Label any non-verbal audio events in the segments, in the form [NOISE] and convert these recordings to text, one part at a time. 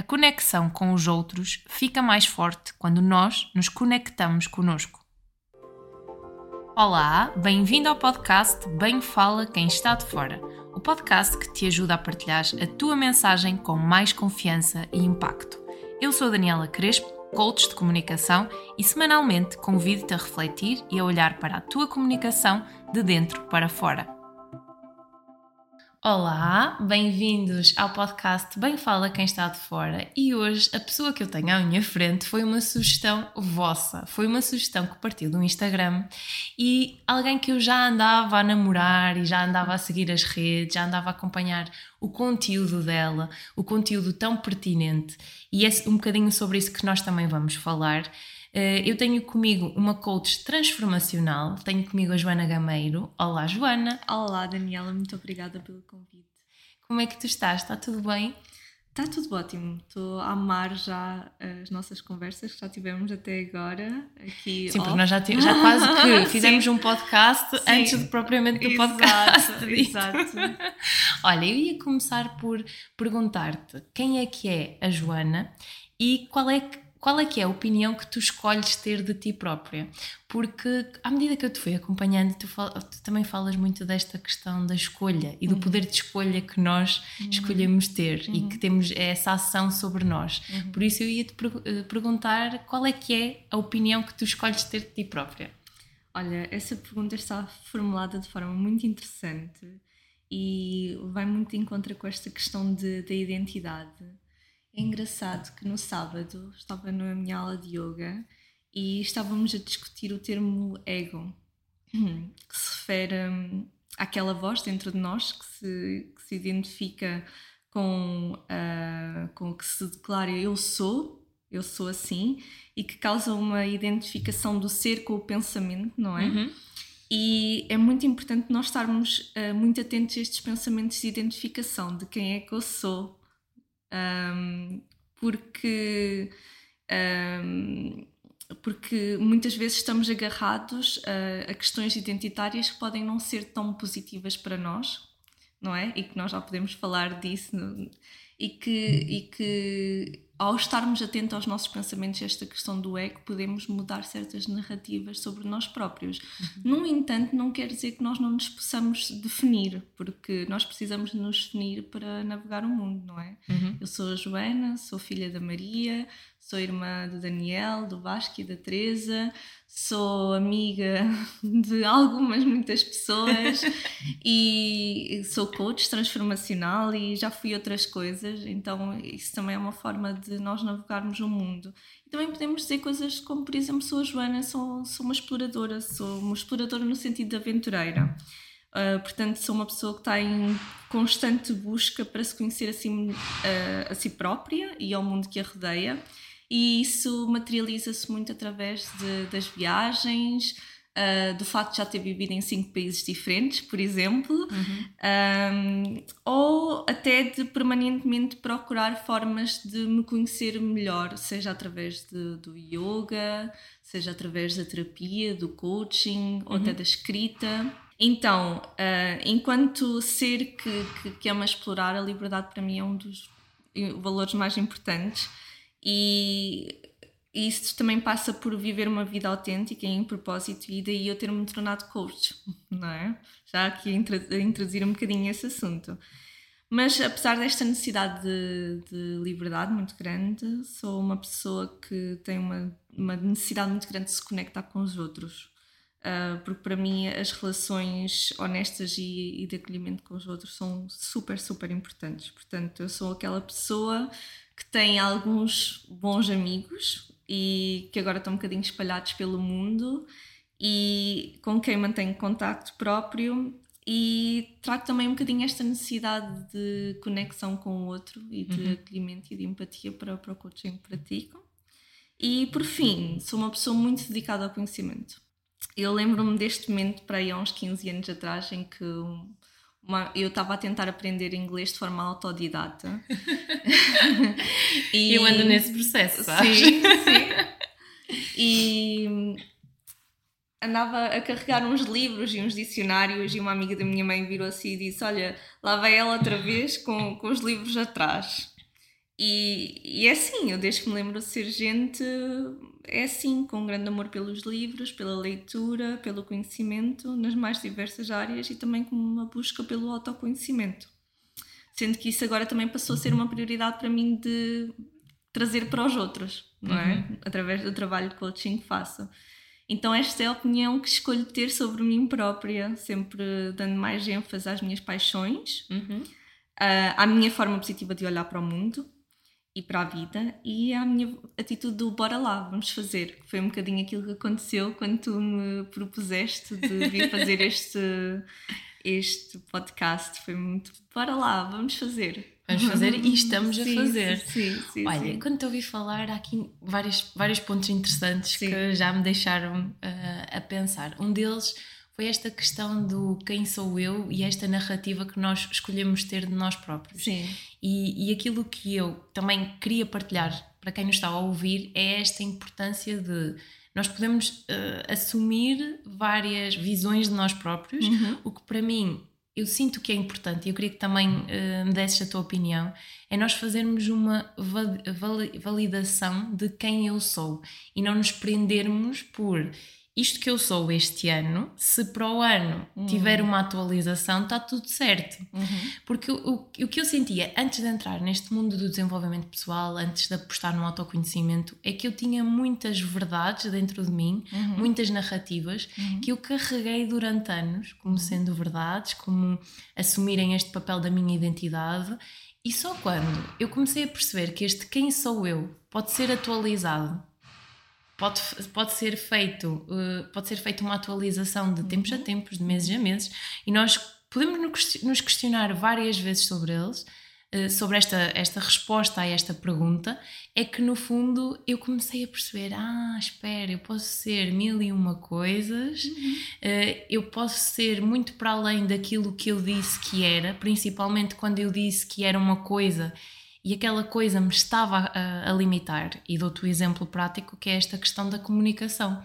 A conexão com os outros fica mais forte quando nós nos conectamos conosco. Olá, bem-vindo ao podcast Bem Fala Quem Está de Fora, o podcast que te ajuda a partilhar a tua mensagem com mais confiança e impacto. Eu sou Daniela Crespo, coach de comunicação, e semanalmente convido-te a refletir e a olhar para a tua comunicação de dentro para fora. Olá, bem-vindos ao podcast Bem Fala Quem Está de Fora. E hoje a pessoa que eu tenho à minha frente foi uma sugestão vossa, foi uma sugestão que partiu do Instagram e alguém que eu já andava a namorar e já andava a seguir as redes, já andava a acompanhar o conteúdo dela, o conteúdo tão pertinente. E é um bocadinho sobre isso que nós também vamos falar. Eh, eu tenho comigo uma coach transformacional, tenho comigo a Joana Gameiro. Olá, Joana. Olá, Daniela, muito obrigada pelo convite. Como é que tu estás? Está tudo bem? Está tudo ótimo. Estou a amar já as nossas conversas que já tivemos até agora. Aqui Sim, porque nós já, já quase que [LAUGHS] fizemos um podcast Sim. antes de propriamente do podcast. Exato. [LAUGHS] Olha, eu ia começar por perguntar-te quem é que é a Joana e qual é que qual é que é a opinião que tu escolhes ter de ti própria? Porque à medida que eu te fui acompanhando, tu, fal, tu também falas muito desta questão da escolha e do uhum. poder de escolha que nós uhum. escolhemos ter uhum. e que temos essa ação sobre nós. Uhum. Por isso eu ia te eh, perguntar qual é que é a opinião que tu escolhes ter de ti própria. Olha, essa pergunta está formulada de forma muito interessante e vai muito em contra com esta questão da identidade é engraçado que no sábado estava na minha aula de yoga e estávamos a discutir o termo ego, [CLEARS THROAT] que se refere hum, àquela voz dentro de nós que se, que se identifica com, uh, com o que se declara eu sou, eu sou assim, e que causa uma identificação do ser com o pensamento, não é? Uhum. E é muito importante nós estarmos uh, muito atentos a estes pensamentos de identificação de quem é que eu sou, um, porque, um, porque muitas vezes estamos agarrados a, a, questões identitárias que podem não ser tão positivas para nós, não é? E que nós já podemos falar disso, e que, e que ao estarmos atentos aos nossos pensamentos, esta questão do ego, podemos mudar certas narrativas sobre nós próprios. Uhum. No entanto, não quer dizer que nós não nos possamos definir, porque nós precisamos nos definir para navegar o mundo, não é? Uhum. Eu sou a Joana, sou filha da Maria, sou irmã do Daniel, do Vasco e da Teresa, sou amiga [LAUGHS] de algumas, muitas pessoas [LAUGHS] e sou coach transformacional e já fui outras coisas, então isso também é uma forma de nós navegarmos o mundo. E também podemos dizer coisas como, por exemplo, sou a Joana, sou, sou uma exploradora, sou uma exploradora no sentido de aventureira. Uh, portanto, sou uma pessoa que está em constante busca para se conhecer a si, uh, a si própria e ao mundo que a rodeia e isso materializa-se muito através de, das viagens, uh, do facto de já ter vivido em cinco países diferentes, por exemplo, uhum. um, ou até de permanentemente procurar formas de me conhecer melhor, seja através de, do yoga, seja através da terapia, do coaching uhum. ou até uhum. da escrita. Então, uh, enquanto ser que, que, que ama explorar, a liberdade para mim é um dos valores mais importantes e isso também passa por viver uma vida autêntica em propósito, e daí eu ter-me tornado coach, não é? Já aqui a introduzir um bocadinho esse assunto. Mas apesar desta necessidade de, de, liberdade muito grande, sou uma pessoa que tem uma, uma necessidade muito grande de se conectar com os outros. Uh, porque para mim as relações honestas e, e de acolhimento com os outros são super, super importantes. Portanto, eu sou aquela pessoa que tem alguns bons amigos e que agora estão um bocadinho espalhados pelo mundo e com quem mantenho contacto próprio e trago também um bocadinho esta necessidade de conexão com o outro e de uhum. acolhimento e de empatia para, para o coaching que pratico. E por fim, sou uma pessoa muito dedicada ao conhecimento. Eu lembro-me deste momento para aí há uns 15 anos atrás em que uma, eu estava a tentar aprender inglês de forma autodidata. [LAUGHS] e, eu ando nesse processo, sabes? Sim, sim. E andava a carregar uns livros e uns dicionários e uma amiga da minha mãe virou assim e disse olha, lá vai ela outra vez com, com os livros atrás. E, e é assim, eu desde que me lembro de ser gente, é assim, com um grande amor pelos livros, pela leitura, pelo conhecimento, nas mais diversas áreas e também com uma busca pelo autoconhecimento. Sendo que isso agora também passou a ser uma prioridade para mim de trazer para os outros, não é? Uhum. Através do trabalho de coaching que faço. Então, esta é a opinião que escolho ter sobre mim própria, sempre dando mais ênfase às minhas paixões, uhum. à minha forma positiva de olhar para o mundo e para a vida e à minha atitude do bora lá, vamos fazer. Foi um bocadinho aquilo que aconteceu quando tu me propuseste de vir fazer este, [LAUGHS] este podcast. Foi muito bora lá, vamos fazer. Vamos fazer e estamos sim, a fazer. Sim, sim, Olha, sim. quando te ouvi falar, há aqui vários, vários pontos interessantes que já me deixaram uh, a pensar. Um deles foi esta questão do quem sou eu e esta narrativa que nós escolhemos ter de nós próprios. Sim. E, e aquilo que eu também queria partilhar para quem nos está a ouvir é esta importância de nós podemos uh, assumir várias visões de nós próprios, uhum. o que para mim eu sinto que é importante, e eu queria que também uh, me desses a tua opinião, é nós fazermos uma validação de quem eu sou e não nos prendermos por isto que eu sou este ano, se para o ano uhum. tiver uma atualização, está tudo certo. Uhum. Porque o, o, que eu sentia antes de entrar neste mundo do desenvolvimento pessoal, antes de apostar no autoconhecimento, é que eu tinha muitas verdades dentro de mim, uhum. muitas narrativas, uhum. que eu carreguei durante anos, como sendo verdades, como assumirem este papel da minha identidade. E só quando eu comecei a perceber que este quem sou eu pode ser atualizado pode, pode ser feito uh, pode ser feita uma atualização de tempos a uhum. tempos, de meses a meses, e nós podemos nos questionar várias vezes sobre eles, uh, sobre esta, esta resposta a esta pergunta, é que no fundo eu comecei a perceber: ah, espera, eu posso ser mil e uma coisas, uhum. uh, eu posso ser muito para além daquilo que eu disse que era, principalmente quando eu disse que era uma coisa e aquela coisa me estava a, a limitar. E dou-te o exemplo prático que é esta questão da comunicação.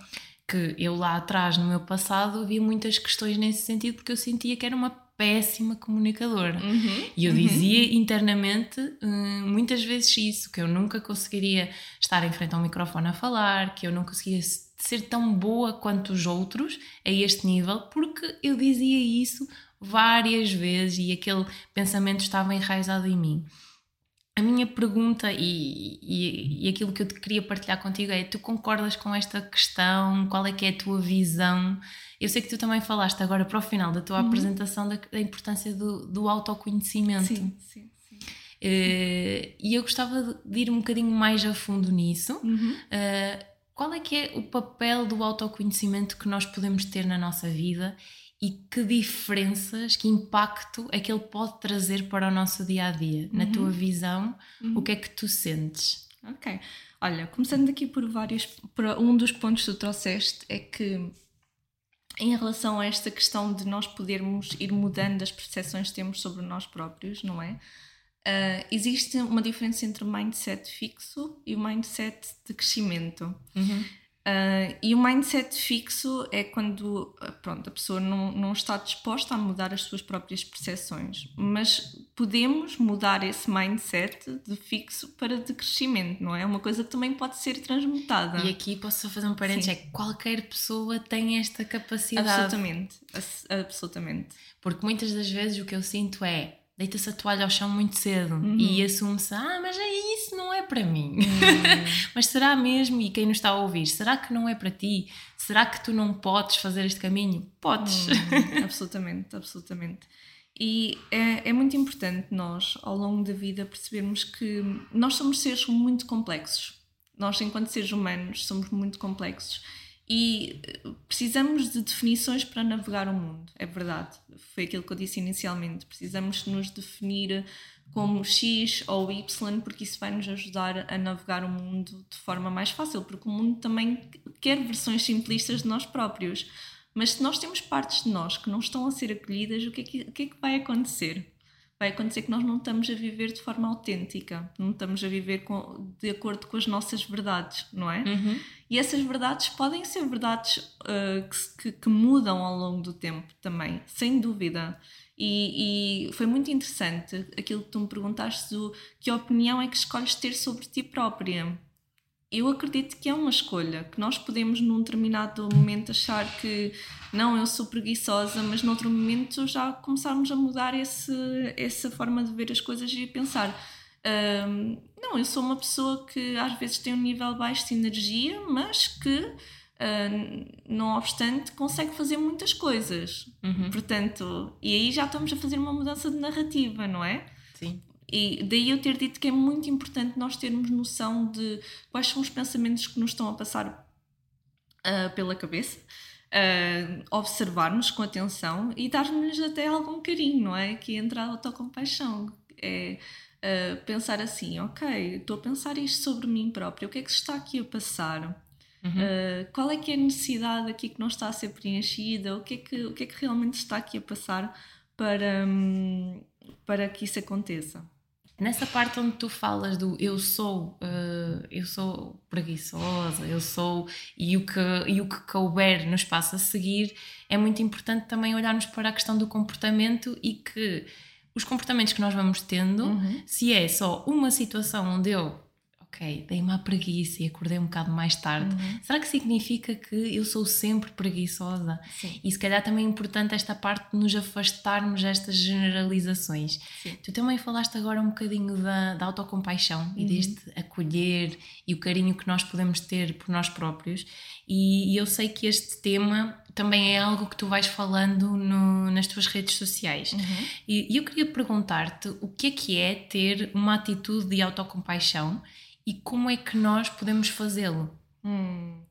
Que eu lá atrás, no meu passado, havia muitas questões nesse sentido porque eu sentia que era uma péssima comunicadora. Uhum, e eu uhum. dizia internamente hum, muitas vezes isso, que eu nunca conseguiria estar em frente ao microfone a falar, que eu não conseguia ser tão boa quanto os outros a este nível, porque eu dizia isso várias vezes e aquele pensamento estava enraizado em mim. A minha pergunta e, e, e, aquilo que eu te queria partilhar contigo é: tu concordas com esta questão? Qual é que é a tua visão? Eu sei que tu também falaste agora para o final da tua uhum. apresentação da, da, importância do, do autoconhecimento. Sim, sim, sim. Uh, e eu gostava de ir um bocadinho mais a fundo nisso. Uhum. Uh, qual é que é o papel do autoconhecimento que nós podemos ter na nossa vida e que diferenças, que impacto é que ele pode trazer para o nosso dia a dia? Uhum. Na tua visão, uhum. o que é que tu sentes? Ok. Olha, começando aqui por vários. Por um dos pontos que tu trouxeste é que, em relação a esta questão de nós podermos ir mudando as percepções que temos sobre nós próprios, não é? Uh, existe uma diferença entre o mindset fixo e o mindset de crescimento. Uhum. Uh, e o mindset fixo é quando ah, pronto, a pessoa não, não está disposta a mudar as suas próprias percepções, mas podemos mudar esse mindset de fixo para de crescimento, não é? É uma coisa que também pode ser transmutada. E aqui posso fazer um parênteses: é que qualquer pessoa tem esta capacidade. Absolutamente, absolutamente. Porque muitas das vezes o que eu sinto é deita-se a toalha ao chão muito cedo uhum. e assume-se, ah, mas é isso não é para mim. Uhum. [LAUGHS] mas será mesmo? E quem nos está a ouvir, será que não é para ti? Será que tu não podes fazer este caminho? Podes. Uhum. absolutamente, absolutamente. E é, é muito importante nós, ao longo da vida, percebermos que nós somos seres muito complexos. Nós, enquanto seres humanos, somos muito complexos e eh, precisamos de definições para navegar o mundo, é verdade. Foi aquilo que eu disse inicialmente. Precisamos nos definir como X ou Y, porque isso vai nos ajudar a navegar o mundo de forma mais fácil, porque o mundo também quer versões simplistas de nós próprios. Mas se nós temos partes de nós que não estão a ser acolhidas, o que é que, que, é que vai acontecer? vai acontecer que nós não estamos a viver de forma autêntica, não estamos a viver com, de acordo com as nossas verdades, não é? Uhum. E essas verdades podem ser verdades uh, que, que, mudam ao longo do tempo também, sem dúvida. E, e, foi muito interessante aquilo que tu me perguntaste do que opinião é que escolhes ter sobre ti própria eu acredito que é uma escolha, que nós podemos num determinado momento achar que não, eu sou preguiçosa, mas noutro momento já começarmos a mudar esse, essa forma de ver as coisas e pensar. Um, não, eu sou uma pessoa que às vezes tem um nível baixo de energia, mas que, uh, não obstante, consegue fazer muitas coisas. Uhum. Portanto, e aí já estamos a fazer uma mudança de narrativa, não é? Sim. E daí eu ter dito que é muito importante nós termos noção de quais são os pensamentos que nos estão a passar uh, pela cabeça, uh, observarmos com atenção e dar-nos até algum carinho, não é? Que entra a autocompaixão. É uh, pensar assim, ok, estou a pensar isto sobre mim próprio, o que é que se está aqui a passar? Uhum. qual é que é a necessidade aqui que não está a ser preenchida? O que é que, o que, é que realmente está aqui a passar para, um, para que isso aconteça? Nessa parte onde tu falas do eu sou, uh, eu sou preguiçosa, eu sou, e o, que, e o que couber no espaço a seguir, é muito importante também olharmos para a questão do comportamento e que os comportamentos que nós vamos tendo, uhum. se é só uma situação onde eu ok, dei-me a preguiça e acordei um bocado mais tarde. Uhum. Será que significa que eu sou sempre preguiçosa? Sim. E se calhar também é importante esta parte de nos afastarmos destas generalizações. Sim. Tu também falaste agora um bocadinho da, da autocompaixão uhum. e deste acolher e o carinho que nós podemos ter por nós próprios. E, e eu sei que este tema também é algo que tu vais falando no, nas tuas redes sociais. Uhum. E, e eu queria perguntar-te o que é que é ter uma atitude de autocompaixão e como é que nós podemos fazê-lo? Hum,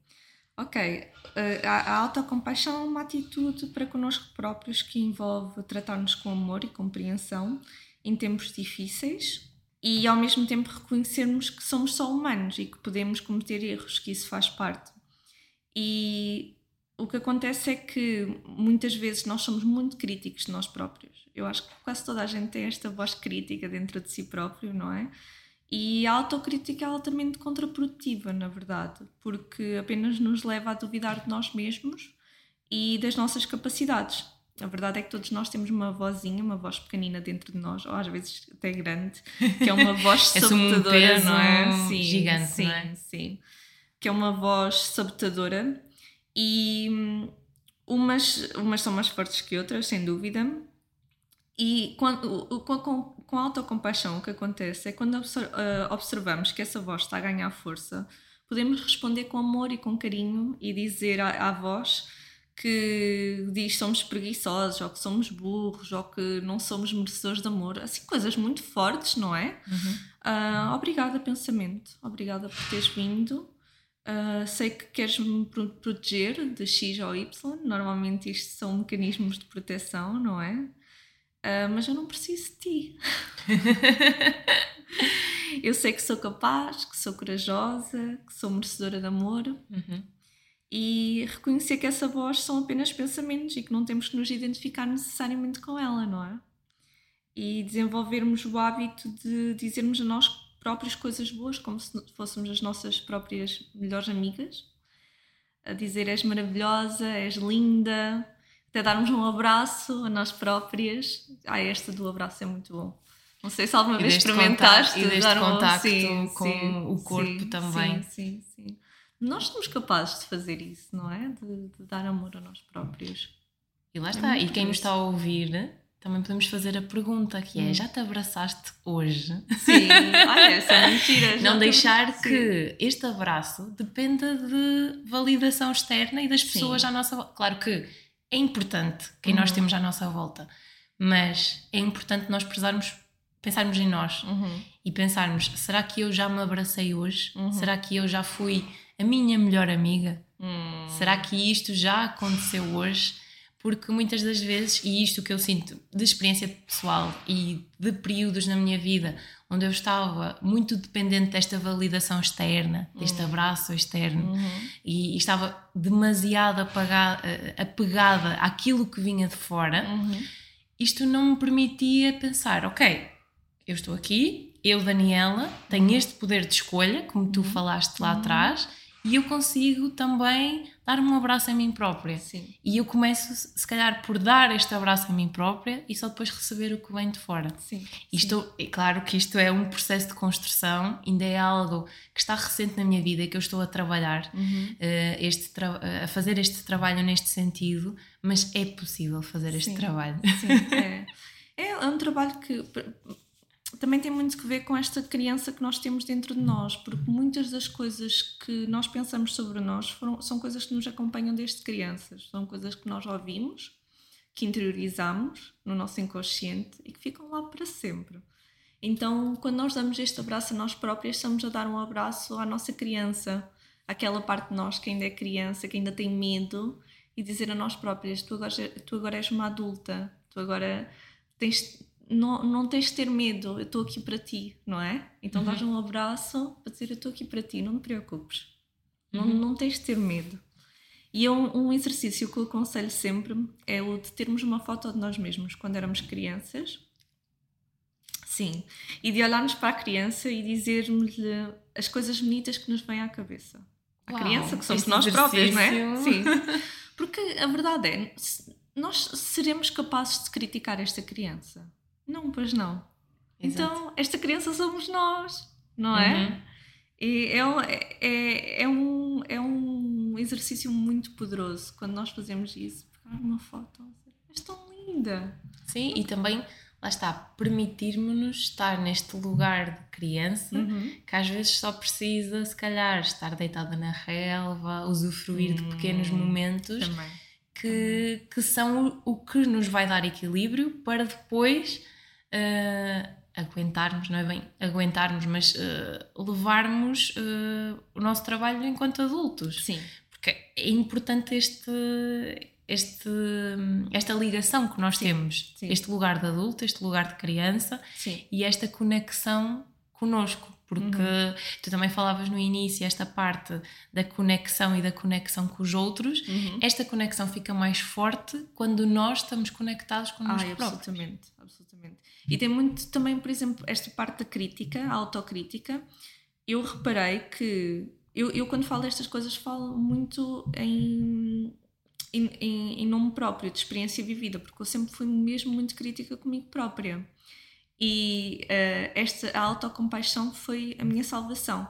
ok. Uh, a, a autocompaixão é uma atitude para connosco próprios que envolve tratar-nos com amor e compreensão em tempos difíceis e ao mesmo tempo reconhecermos que somos só humanos e que podemos cometer erros, que isso faz parte. E o que acontece é que muitas vezes nós somos muito críticos de nós próprios. Eu acho que quase toda a gente tem esta voz crítica dentro de si próprio, não é? E a autocrítica é altamente contraprodutiva, na verdade, porque apenas nos leva a duvidar de nós mesmos e das nossas capacidades. A verdade é que todos nós temos uma vozinha, uma voz pequenina dentro de nós, ou às vezes até grande, que é uma [LAUGHS] voz é sabotadora, um não é? Sim, gigante, sim, é? sim. Que é uma voz sabotadora e umas, umas são mais fortes que outras, sem dúvida, e quando, com, com, com a autocompaixão, o que acontece é quando eh, observamos que essa voz está a ganhar força, podemos responder com amor e com carinho e dizer à, à voz que diz que somos preguiçosos, ou que somos burros, ou que não somos merecedores de amor. Assim, coisas muito fortes, não é? Uhum. Uh, obrigada, pensamento. Obrigada por teres vindo. Uh, sei que queres me proteger de X ou Y. Normalmente isto são mecanismos de proteção, não é? Uh, mas eu não preciso de ti. [LAUGHS] eu sei que sou capaz, que sou corajosa, que sou merecedora de amor. Uhum. E reconhecer que essa voz são apenas pensamentos e que não temos que nos identificar necessariamente com ela, não é? E desenvolvermos o hábito de dizermos a nós próprios coisas boas, como se fôssemos as nossas próprias melhores amigas. A dizer és maravilhosa, és linda, até darmos um abraço a nós próprias. Ah, esta do abraço é muito bom. Não sei se alguma vez experimentaste. e deste contacto um... com sim, o corpo sim, também. Sim, sim, sim. Nós somos capazes de fazer isso, não é? De, de dar amor a nós próprios. E lá é está. É e quem nos está a ouvir, também podemos fazer a pergunta que é: hum. já te abraçaste hoje? Sim, [LAUGHS] olha, essa é mentira. Não deixar sim. que este abraço dependa de validação externa e das pessoas sim. à nossa volta. Claro que é importante quem uhum. nós temos à nossa volta, mas é importante nós prezarmos, pensarmos em nós uhum. e pensarmos: será que eu já me abracei hoje? Uhum. Será que eu já fui a minha melhor amiga? Hum. Será que isto já aconteceu hoje? Porque muitas das vezes, e isto que eu sinto de experiência pessoal e de períodos na minha vida onde eu estava muito dependente desta validação externa, deste uhum. abraço externo, uhum. e, e, estava demasiado apagada, apegada àquilo que vinha de fora, uhum. isto não me permitia pensar, ok, eu estou aqui, eu, Daniela, tenho Uhum. este poder de escolha, como tu falaste lá atrás, e eu consigo também dar um abraço a mim própria. Sim. E eu começo, se calhar, por dar este abraço a mim própria e só depois receber o que vem de fora. Sim. Isto, é claro que isto é um processo de construção, ainda é algo que está recente na minha vida e que eu estou a trabalhar, Uhum. eh, este tra- a fazer este trabalho neste sentido, mas é possível fazer este Sim. trabalho. Sim, [LAUGHS] é. É um trabalho que também tem muito que ver com esta criança que nós temos dentro de nós, porque muitas das coisas que nós pensamos sobre nós foram, são coisas que nos acompanham desde crianças, são coisas que nós ouvimos, que interiorizamos no nosso inconsciente e que ficam lá para sempre. Então, quando nós damos este abraço a nós próprias, estamos a dar um abraço à nossa criança, àquela parte de nós que ainda é criança, que ainda tem medo, e dizer a nós próprias: tu agora, tu agora és uma adulta, tu agora tens, não, não tens de ter medo, eu estou aqui para ti, não é? Então Uhum. dás um abraço para dizer: eu estou aqui para ti, não te preocupes, não, Uhum. não tens de ter medo. E é um, um exercício que eu aconselho sempre é o de termos uma foto de nós mesmos quando éramos crianças. Sim. E de olharmos para a criança e dizermos-lhe as coisas bonitas que nos vêm à cabeça. A Uau, criança, que somos nós próprias, não é? Sim. [LAUGHS] Porque a verdade é, nós seremos capazes de criticar esta criança? Não, pois não. Exato. Então, esta criança somos nós, não é? Uhum. E é, um- é, é, é um, é um exercício muito poderoso quando nós fazemos isso. Pegar uma foto, tão linda. Sim, e também, lá está, permitirmos-nos estar neste lugar de criança Uhum. que às vezes só precisa, se calhar, estar deitada na relva, usufruir de pequenos Hum, momentos Também. que, que são o, o que nos vai dar equilíbrio para depois eh, aguentarmos, não é bem aguentarmos, mas eh, levarmos eh, o nosso trabalho enquanto adultos. Sim. Porque é importante este, este, esta ligação que nós temos, sim. este lugar de adulto, este lugar de criança Sim. e esta conexão connosco. Porque Uhum. tu também falavas no início esta parte da conexão e da conexão com os outros. Uhum. Esta conexão fica mais forte quando nós estamos conectados connosco Ai, próprios. absolutamente, absolutamente. E tem muito também, por exemplo, esta parte da crítica, a autocrítica. Eu reparei que eu, eu quando falo destas coisas falo muito em, em, em, em nome próprio, de experiência vivida, porque eu sempre fui mesmo muito crítica comigo própria. E eh, esta a autocompaixão foi a minha salvação.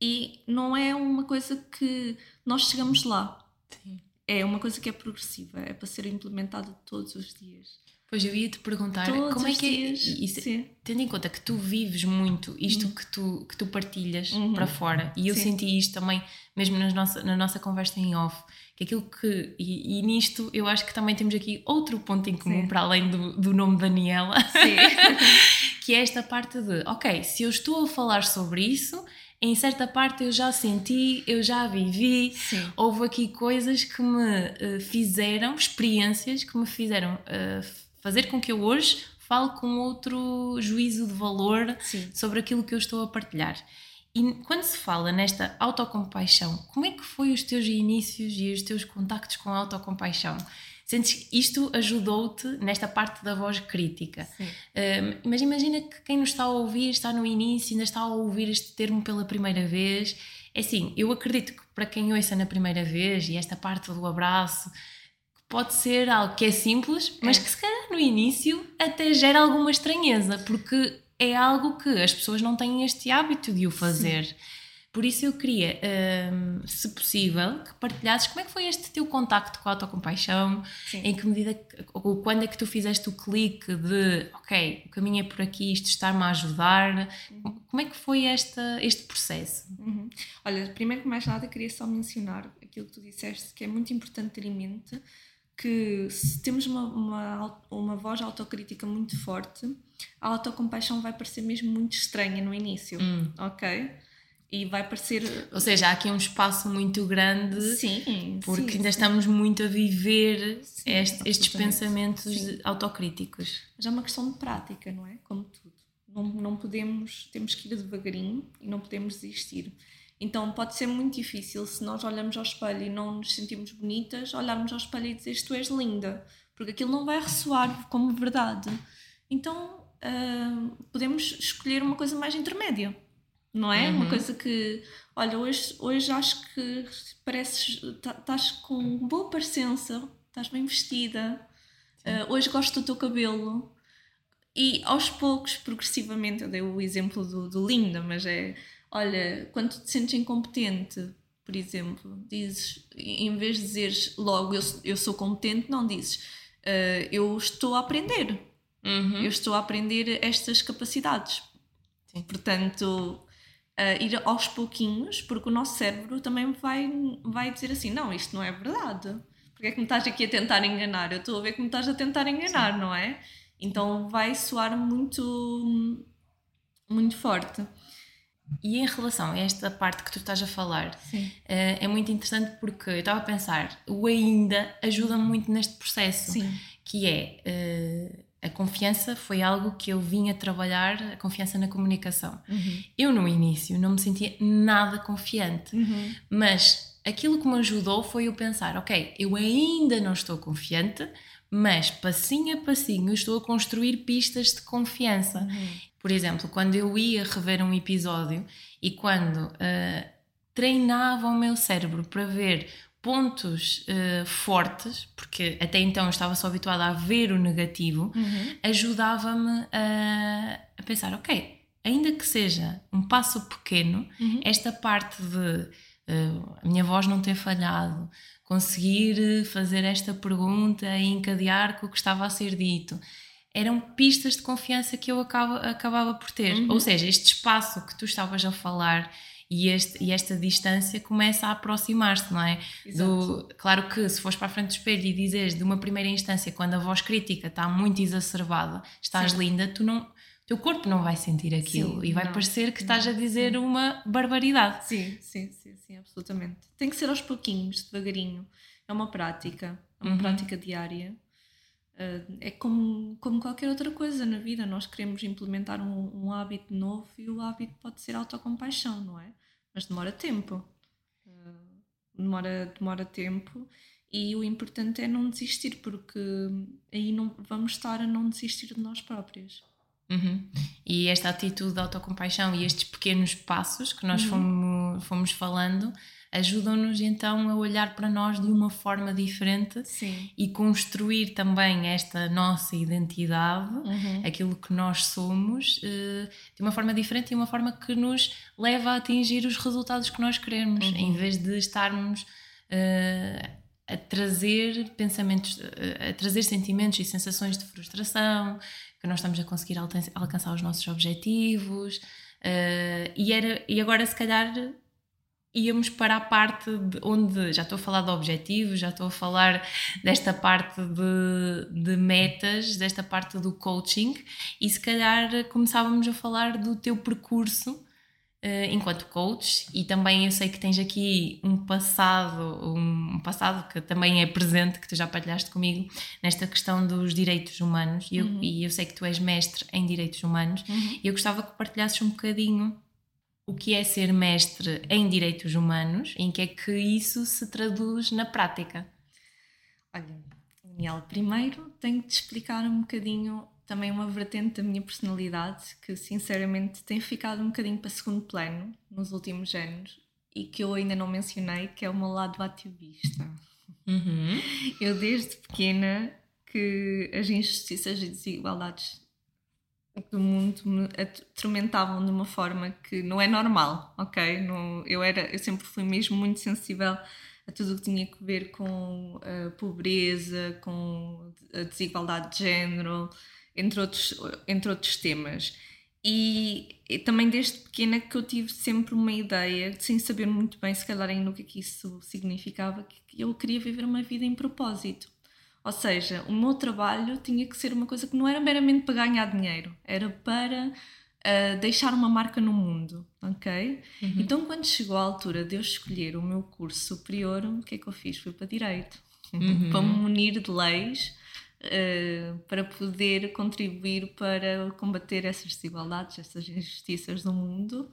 E não é uma coisa que nós chegamos lá. Sim. É uma coisa que é progressiva, é para ser implementada todos os dias. Pois eu ia te perguntar Todos como é que é dias. isso- Sim. tendo em conta que tu vives muito isto que, tu, que tu partilhas Uhum. para fora, e eu Sim. senti isto também, mesmo nas nossa, na nossa conversa em off, que aquilo que. E, e nisto eu acho que também temos aqui outro ponto em comum, Sim. para além do, do nome Daniela, [LAUGHS] que é esta parte de, ok, se eu estou a falar sobre isso, em certa parte eu já senti, eu já vivi, Sim. houve aqui coisas que me eh, fizeram, experiências que me fizeram eh, fazer com que eu hoje fale com outro juízo de valor Sim. sobre aquilo que eu estou a partilhar. E quando se fala nesta autocompaixão, como é que foi os teus inícios e os teus contactos com a autocompaixão? Sentes que isto ajudou-te nesta parte da voz crítica? Um, mas imagina que quem nos está a ouvir está no início, ainda está a ouvir este termo pela primeira vez. É assim, eu acredito que para quem ouça na primeira vez e esta parte do abraço, pode ser algo que é simples, mas É. que se calhar no início até gera alguma estranheza, porque é algo que as pessoas não têm este hábito de o fazer. Por isso eu queria, hum, se possível, que partilhasses como é que foi este teu contacto com a autocompaixão, Sim. em que medida, ou quando é que tu fizeste o clique de, ok, o caminho é por aqui, isto está-me a ajudar, como é que foi esta, este processo? Uhum. Olha, primeiro que mais nada, queria só mencionar aquilo que tu disseste, que é muito importante ter em mente que se temos uma, uma, uma voz autocrítica muito forte, a autocompaixão vai parecer mesmo muito estranha no início, Hum. ok? E vai parecer. Ou seja, há aqui um espaço muito grande, Sim, porque sim, ainda sim. estamos muito a viver Sim, este- estes pensamentos autocríticos. Mas é uma questão de prática, não é? Como tudo. Não, não podemos, temos que ir devagarinho e não podemos desistir. Então pode ser muito difícil se nós olhamos ao espelho e não nos sentimos bonitas, olharmos ao espelho e dizer tu és linda, porque aquilo não vai ressoar como verdade. Então uh, podemos escolher uma coisa mais intermédia, não é? Uhum. Uma coisa que, olha, hoje, hoje acho que pareces, estás com boa parecença, estás bem vestida, uh, hoje gosto do teu cabelo. E aos poucos, progressivamente, eu dei o exemplo do, do Linda, mas é, olha, quando tu te sentes incompetente, por exemplo, dizes, em vez de dizeres logo eu, eu sou competente, não dizes uh, eu estou a aprender. Uhum. Eu estou a aprender estas capacidades. Sim. Portanto, uh, ir aos pouquinhos, porque o nosso cérebro também vai, vai dizer assim: não, isto não é verdade. Porque é que me estás aqui a tentar enganar? Eu estou a ver que me estás a tentar enganar, Sim. não é? Então vai soar muito, muito forte. E em relação a esta parte que tu estás a falar, uh, é muito interessante porque eu estava a pensar, o ainda ajuda muito neste processo, Sim. que é uh, a confiança foi algo que eu vim a trabalhar, a confiança na comunicação. Uhum. Eu, no início, não me sentia nada confiante, uhum. mas aquilo que me ajudou foi eu pensar: ok, eu ainda não estou confiante, mas passinho a passinho estou a construir pistas de confiança. Uhum. Por exemplo, quando eu ia rever um episódio e quando uh, treinava o meu cérebro para ver pontos uh, fortes, porque até então eu estava só habituada a ver o negativo, uhum. ajudava-me a, a, pensar: ok, ainda que seja um passo pequeno, uhum. esta parte de uh, a minha voz não ter falhado, conseguir fazer esta pergunta e encadear com o que estava a ser dito. Eram pistas de confiança que eu acaba, acabava por ter. Uhum. Ou seja, este espaço que tu estavas a falar e, este, e esta distância começa a aproximar-se, não é? Do, claro que se fores para a frente do espelho e dizes de uma primeira instância, quando a voz crítica está muito exacerbada, estás Sim. linda, tu não, teu corpo não vai sentir aquilo sim, e vai não, parecer que estás não, a dizer sim. uma barbaridade. Sim, sim, sim, sim, absolutamente. Tem que ser aos pouquinhos, devagarinho. É uma prática, é uma uhum. prática diária. Uh, é como, como qualquer outra coisa na vida, nós queremos implementar um, um, hábito novo e o hábito pode ser autocompaixão, não é? Mas demora tempo. Uh, demora, demora tempo e o importante é não desistir, porque aí não, vamos estar a não desistir de nós próprios. Uhum. E esta atitude de autocompaixão e estes pequenos passos que nós uhum. fomos, fomos falando ajudam-nos então a olhar para nós de uma forma diferente Sim. e construir também esta nossa identidade, uhum. aquilo que nós somos, uh, de uma forma diferente e uma forma que nos leva a atingir os resultados que nós queremos, uhum. em vez de estarmos uh, a trazer pensamentos, uh, a trazer sentimentos e sensações de frustração, que não estamos a conseguir alcançar os nossos objetivos. e, era, e agora, se calhar, íamos para a parte onde já estou a falar de objetivos, já estou a falar desta parte de, de metas, desta parte do coaching, e se calhar começávamos a falar do teu percurso Uh, enquanto coach e também eu sei que tens aqui um passado, um passado que também é presente, que tu já partilhaste comigo, nesta questão dos direitos humanos e eu, uhum. e eu sei que tu és mestre em direitos humanos uhum. e eu gostava que partilhasses um bocadinho o que é ser mestre em direitos humanos e em que é que isso se traduz na prática? Olha, Daniel, primeiro tenho de explicar um bocadinho também uma vertente da minha personalidade que sinceramente tem ficado um bocadinho para segundo plano nos últimos anos e que eu ainda não mencionei, que é o meu lado ativista. Uhum. Eu desde pequena que as injustiças e desigualdades do mundo me atormentavam de uma forma que não é normal, ok? Eu, era, eu sempre fui mesmo muito sensível a tudo o que tinha a ver com a pobreza, com a desigualdade de género, entre outros, entre outros temas. E, e, também desde pequena que eu tive sempre uma ideia, sem saber muito bem se calhar ainda o que, é que isso significava, que eu queria viver uma vida em propósito. Ou seja, o meu trabalho tinha que ser uma coisa que não era meramente para ganhar dinheiro, era para uh, deixar uma marca no mundo, ok? Uhum. Então, quando chegou a altura de eu escolher o meu curso superior, o que é que eu fiz? Fui para Direito, uhum. para me munir de leis, uh, para poder contribuir para combater essas desigualdades, essas injustiças do mundo.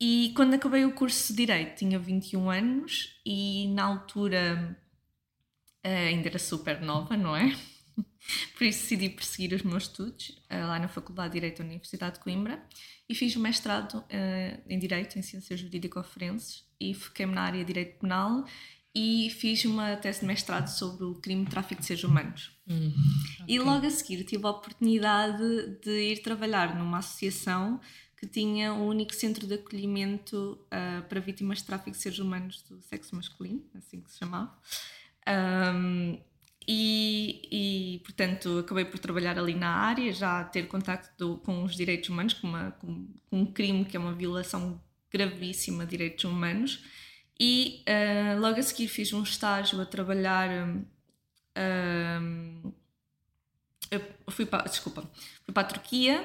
E quando acabei o curso de Direito, tinha 21 anos e na altura Uh, ainda era super nova, não é? [LAUGHS] Por isso decidi perseguir os meus estudos uh, lá na Faculdade de Direito da Universidade de Coimbra e fiz o mestrado em Direito em Ciências Jurídico-Forenses e foquei-me na área de Direito Penal e fiz uma tese de mestrado sobre o crime de tráfico de seres humanos. Hum, okay. E logo a seguir tive a oportunidade de ir trabalhar numa associação que tinha um único centro de acolhimento uh, para vítimas de tráfico de seres humanos do sexo masculino, assim que se chamava. Um, e, e, portanto, acabei por trabalhar ali na área, já ter contacto com os direitos humanos, com, uma, com, com um crime que é uma violação gravíssima de direitos humanos. E uh, logo a seguir fiz um estágio a trabalhar. Um, fui para, desculpa, fui para a Turquia,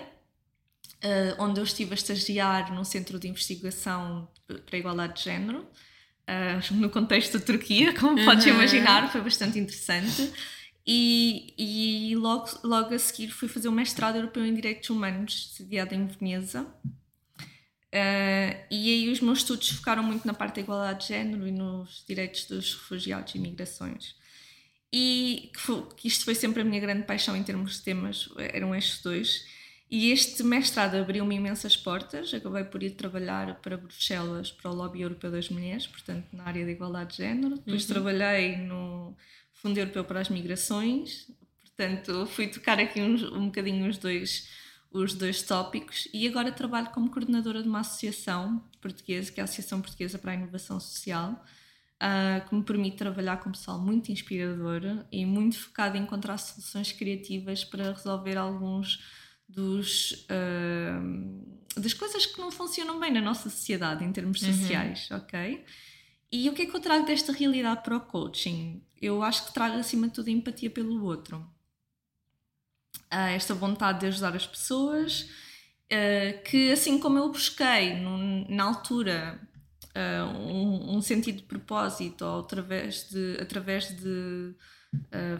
uh, onde eu estive a estagiar num centro de investigação para a igualdade de género, uh, [LAUGHS] no contexto da Turquia, como uhum. podes imaginar, foi bastante interessante. E, e logo, logo a seguir fui fazer o mestrado europeu em Direitos Humanos, sediado em Veneza. Uh, e aí os meus estudos focaram muito na parte da igualdade de género e nos direitos dos refugiados e migrações. E que, foi, que isto foi sempre a minha grande paixão em termos de temas, eram estes dois. E este mestrado abriu-me imensas portas. Acabei por ir trabalhar para Bruxelas, para o Lobby Europeu das Mulheres, portanto, na área da igualdade de género. Depois uhum. trabalhei no Fundo Europeu para as Migrações, portanto, fui tocar aqui um, um bocadinho os dois os dois tópicos e agora trabalho como coordenadora de uma associação portuguesa, que é a Associação Portuguesa para a Inovação Social, uh, que me permite trabalhar com pessoal muito inspirador e muito focado em encontrar soluções criativas para resolver alguns dos uh, das coisas que não funcionam bem na nossa sociedade em termos uhum. sociais, ok? E o que é que eu trago desta realidade para o coaching? Eu acho que trago acima de tudo empatia pelo outro uh, esta vontade de ajudar as pessoas, uh, que assim como eu busquei na altura uh, um, um, sentido de propósito ou através de, através de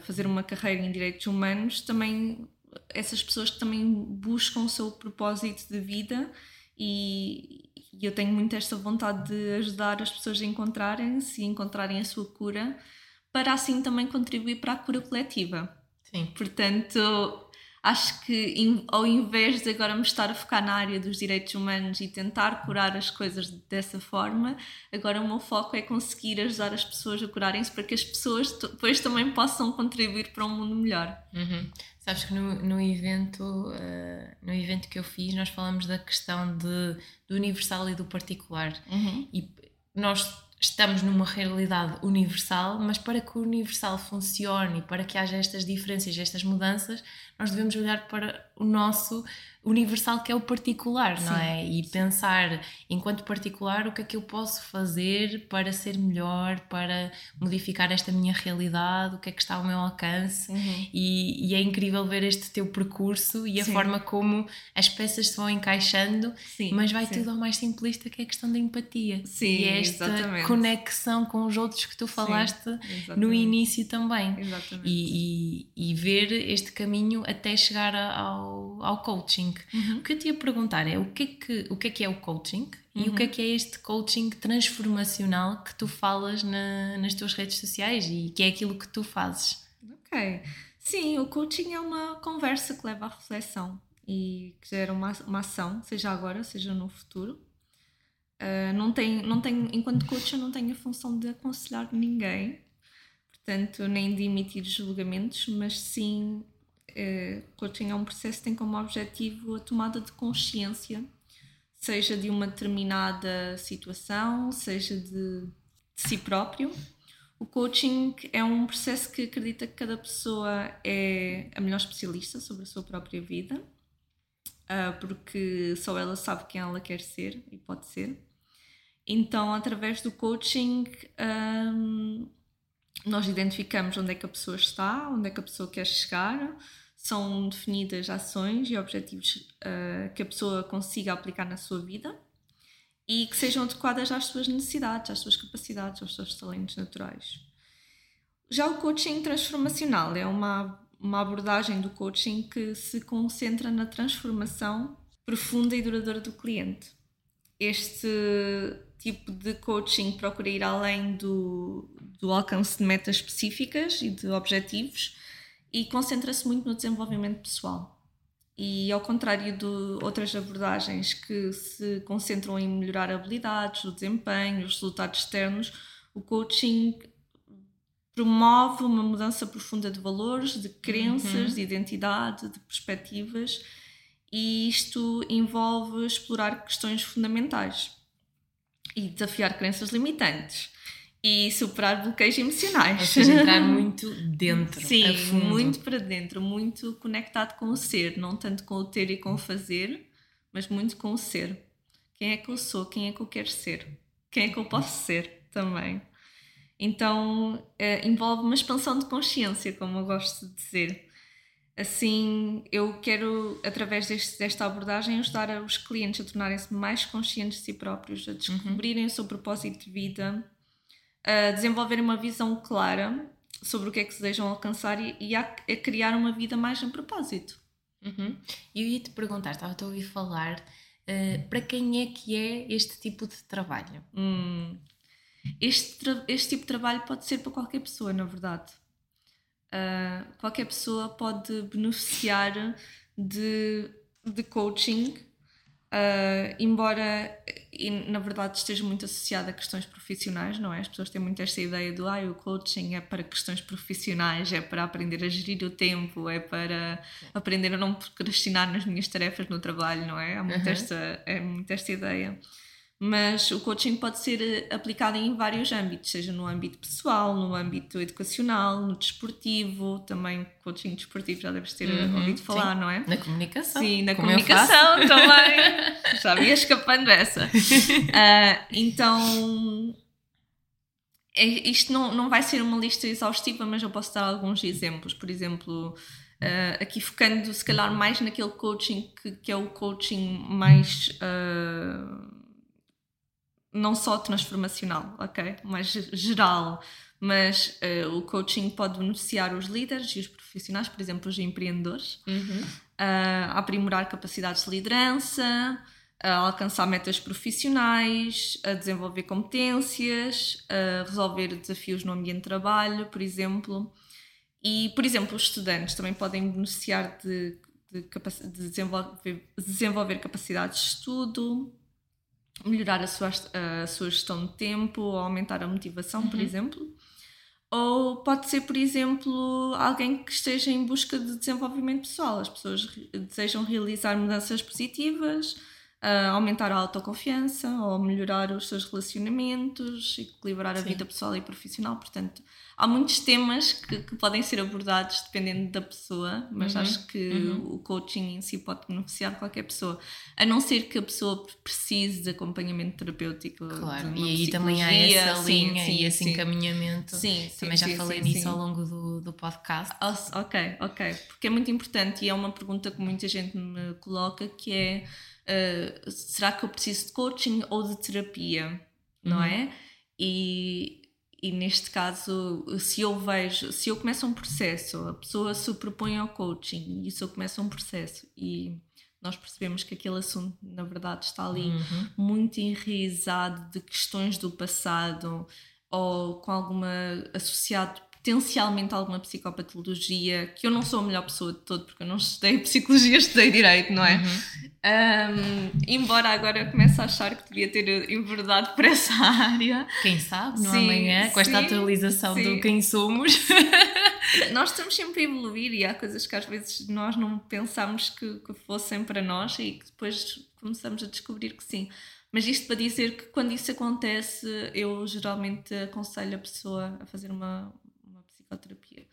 fazer uma carreira em direitos humanos, também essas pessoas que também buscam o seu propósito de vida e, e eu tenho muito esta vontade de ajudar as pessoas a encontrarem-se e encontrarem a sua cura para assim também contribuir para a cura coletiva. Sim. Portanto, acho que ao invés de agora me estar a focar na área dos direitos humanos e tentar curar as coisas dessa forma, agora o meu foco é conseguir ajudar as pessoas a curarem-se para que as pessoas depois também possam contribuir para um mundo melhor. Uhum. Sabes que no, no evento uh, no evento que eu fiz nós falamos da questão de, do universal e do particular uhum. e nós estamos numa realidade universal, mas para que o universal funcione e para que haja estas diferenças, estas mudanças, nós devemos olhar para o nosso universal que é o particular, Sim. não é? E pensar, enquanto particular, o que é que eu posso fazer para ser melhor, para modificar esta minha realidade, o que é que está ao meu alcance. Uhum. E, e, é incrível ver este teu percurso e a Sim. forma como as peças se vão encaixando, Sim. mas vai tudo ao mais simplista que é a questão da empatia. Sim, e é esta exatamente. conexão com os outros que tu falaste no início também. Exatamente. E, e, e ver este caminho até chegar ao, ao coaching coaching. Uhum. O que eu te ia perguntar é o que é que, o que, é, que é o coaching uhum. e o que é uhum. que é este coaching transformacional que tu falas na, nas tuas redes sociais e que é aquilo que tu fazes. Ok. Sim, o coaching é uma conversa que leva à reflexão e que gera uma, uma ação, seja agora, seja no futuro. Uh, não tem, não tem, enquanto coach, eu não tenho a função de aconselhar ninguém, portanto, nem de emitir julgamentos, mas sim coaching é um processo que tem como objetivo a tomada de consciência, seja de uma determinada situação, seja de, de si próprio. O coaching é um processo que acredita que cada pessoa é a melhor especialista sobre a sua própria vida, uh, porque só ela sabe quem ela quer ser e pode ser. Então, através do coaching, um, nós identificamos onde é que a pessoa está, onde é que a pessoa quer chegar, são definidas ações e objetivos uh, que a pessoa consiga aplicar na sua vida e que sejam adequadas às suas necessidades, às suas capacidades, aos seus talentos naturais. Já o coaching transformacional é uma, uma abordagem do coaching que se concentra na transformação profunda e duradoura do cliente. este tipo de coaching procura ir além do, do alcance de metas específicas e de objetivos e concentra-se muito no desenvolvimento pessoal. E ao contrário de outras abordagens que se concentram em melhorar habilidades, o desempenho, os resultados externos, o coaching promove uma mudança profunda de valores, de crenças, uhum. de identidade, de perspectivas, e isto envolve explorar questões fundamentais e desafiar crenças limitantes e superar bloqueios emocionais. Ou seja, entrar muito dentro. Sim, muito para dentro, muito conectado com o ser, não tanto com o ter e com o fazer, mas muito com o ser. Quem é que eu sou? Quem é que eu quero ser? Quem é que eu posso ser também? Então é, envolve uma expansão de consciência, como eu gosto de dizer. Assim, eu quero, através deste, desta abordagem, ajudar os clientes a tornarem-se mais conscientes de si próprios, a descobrirem uhum. o seu propósito de vida, a desenvolverem uma visão clara sobre o que é que desejam alcançar e, e a, a, criar uma vida mais em propósito. Uhum. Eu ia te perguntar, estava a ouvir falar, uh, para quem é que é este tipo de trabalho? Hum, este, este tipo de trabalho pode ser para qualquer pessoa, na verdade. Uh, qualquer pessoa pode beneficiar de, de coaching, uh, embora e, na verdade esteja muito associada a questões profissionais, não é? As pessoas têm muito esta ideia do ah, o coaching é para questões profissionais, é para aprender a gerir o tempo, é para aprender a não procrastinar nas minhas tarefas no trabalho, não é? Há muito, uhum. esta, é muito esta ideia mas o coaching pode ser eh, aplicado em vários âmbitos, seja no âmbito pessoal, no âmbito educacional, no desportivo, também coaching desportivo já deves ter uhum, ouvido falar, sim. não é? Na comunicação. Sim, na comunicação também. [LAUGHS] já ia escapando essa. Uh, [LAUGHS] então, é, isto não, não vai ser uma lista exaustiva, mas eu posso dar alguns exemplos. Por exemplo, Uh, aqui focando se calhar mais naquele coaching que, que é o coaching mais uh, não só transformacional, ok? Mais geral. Mas uh, o coaching pode beneficiar os líderes e os profissionais, por exemplo, os empreendedores, uhum. uh, a aprimorar capacidades de liderança, a alcançar metas profissionais, a desenvolver competências, a resolver desafios no ambiente de trabalho, por exemplo. E, por exemplo, os estudantes também podem beneficiar de, de, de desenvolver, desenvolver capacidades de estudo, melhorar a sua, a sua gestão de tempo, ou aumentar a motivação, uhum. por exemplo. Ou pode ser, por exemplo, alguém que esteja em busca de desenvolvimento pessoal. As pessoas desejam realizar mudanças positivas, uh, aumentar a autoconfiança ou melhorar os seus relacionamentos, equilibrar a Sim. vida pessoal e profissional. Portanto, há muitos temas que, que, podem ser abordados dependendo da pessoa, mas uhum. acho que uhum. o coaching em si pode beneficiar qualquer pessoa, a não ser que a pessoa precise de acompanhamento terapêutico. Claro, e aí também há essa linha sim, e esse sim. encaminhamento. Sim, também já falei nisso ao longo do, do podcast. Oh, ok, ok, porque é muito importante e é uma pergunta que muita gente me coloca que é uh, será que eu preciso de coaching ou de terapia? Não uhum. é? E e neste caso, se eu vejo, se eu começo um processo, a pessoa se propõe ao coaching e se eu começo um processo e nós percebemos que aquele assunto, na verdade, está ali uhum. muito enraizado de questões do passado ou com alguma associado potencialmente alguma psicopatologia, que eu não sou a melhor pessoa de todo, porque eu não estudei [LAUGHS] psicologia, estudei direito, não é? Uhum. Um, embora agora eu comece a achar que devia ter enverdado por essa [LAUGHS] área. Quem sabe, no sim, amanhã, com esta atualização sim. do quem somos. [LAUGHS] nós estamos sempre a evoluir e há coisas que às vezes nós não pensamos que, que fossem para nós e que depois começamos a descobrir que sim. Mas isto para dizer que quando isso acontece, eu geralmente aconselho a pessoa a fazer uma, psicoterapia.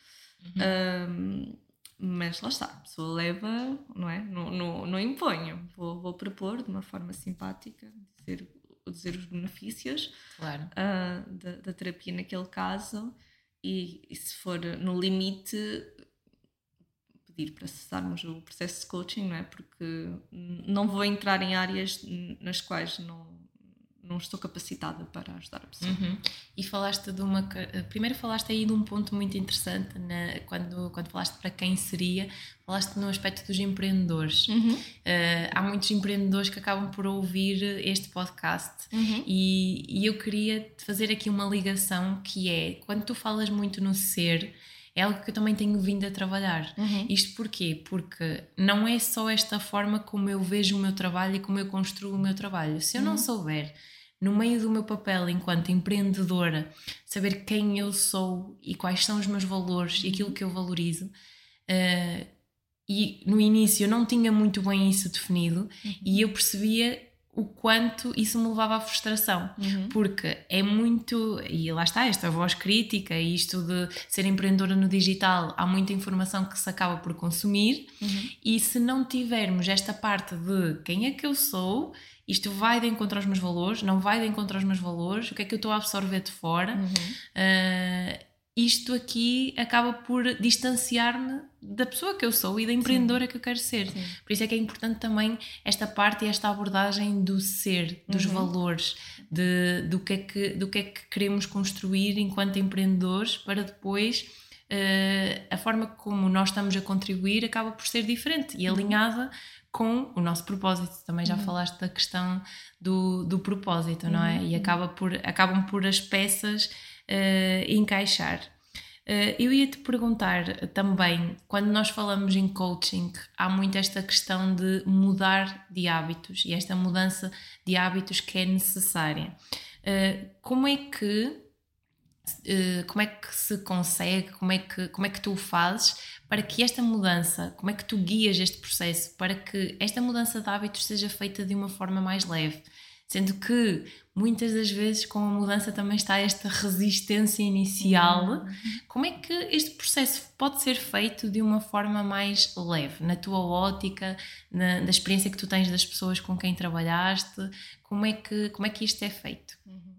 Uhum. Um, mas lá está, a pessoa leva, não é? Não, não, não imponho, vou, vou propor de uma forma simpática, dizer, dizer os benefícios claro. uh, da, da, terapia naquele caso e, e, se for no limite pedir para cessarmos o processo de coaching, não é? Porque não vou entrar em áreas nas quais não não estou capacitada para ajudar a pessoa. Uhum. E falaste de uma. Primeiro falaste aí de um ponto muito interessante na, quando, quando falaste para quem seria, falaste no aspecto dos empreendedores. Uhum. Uh, há muitos empreendedores que acabam por ouvir este podcast uhum. e, e eu queria fazer aqui uma ligação que é quando tu falas muito no ser é algo que eu também tenho vindo a trabalhar. Uhum. Isto porquê? Porque não é só esta forma como eu vejo o meu trabalho e como eu construo o meu trabalho. Se eu uhum. não souber, no meio do meu papel enquanto empreendedora, saber quem eu sou e quais são os meus valores e aquilo que eu valorizo. Uh, e no início eu não tinha muito bem isso definido uhum. e eu percebia o quanto isso me levava à frustração, uhum. porque é muito, e lá está, esta voz crítica e isto de ser empreendedora no digital, há muita informação que se acaba por consumir, uhum. e se não tivermos esta parte de quem é que eu sou, isto vai de encontro aos meus valores, não vai de encontro aos meus valores, o que é que eu estou a absorver de fora, uhum. uh, isto aqui acaba por distanciar-me da pessoa que eu sou e da empreendedora Sim. que eu quero ser. Sim. Por isso é que é importante também esta parte e esta abordagem do ser, dos uhum. valores, de, do, que é que, do que é que queremos construir enquanto empreendedores para depois uh, a forma como nós estamos a contribuir acaba por ser diferente e uhum. alinhada com o nosso propósito. Também já uhum. falaste da questão do, do propósito, não é? Uhum. E acaba por, acabam por as peças uh, encaixar. Uh, eu ia te perguntar também, quando nós falamos em coaching, há muito esta questão de mudar de hábitos e esta mudança de hábitos que é necessária. Uh, como é que como é que se consegue, como é que, como é que tu o fazes para que esta mudança, como é que tu guias este processo para que esta mudança de hábitos seja feita de uma forma mais leve? Sendo que muitas das vezes com a mudança também está esta resistência inicial. Uhum. Como é que este processo pode ser feito de uma forma mais leve, na tua ótica, na, na experiência que tu tens das pessoas com quem trabalhaste? Como é que, como é que isto é feito? Uhum.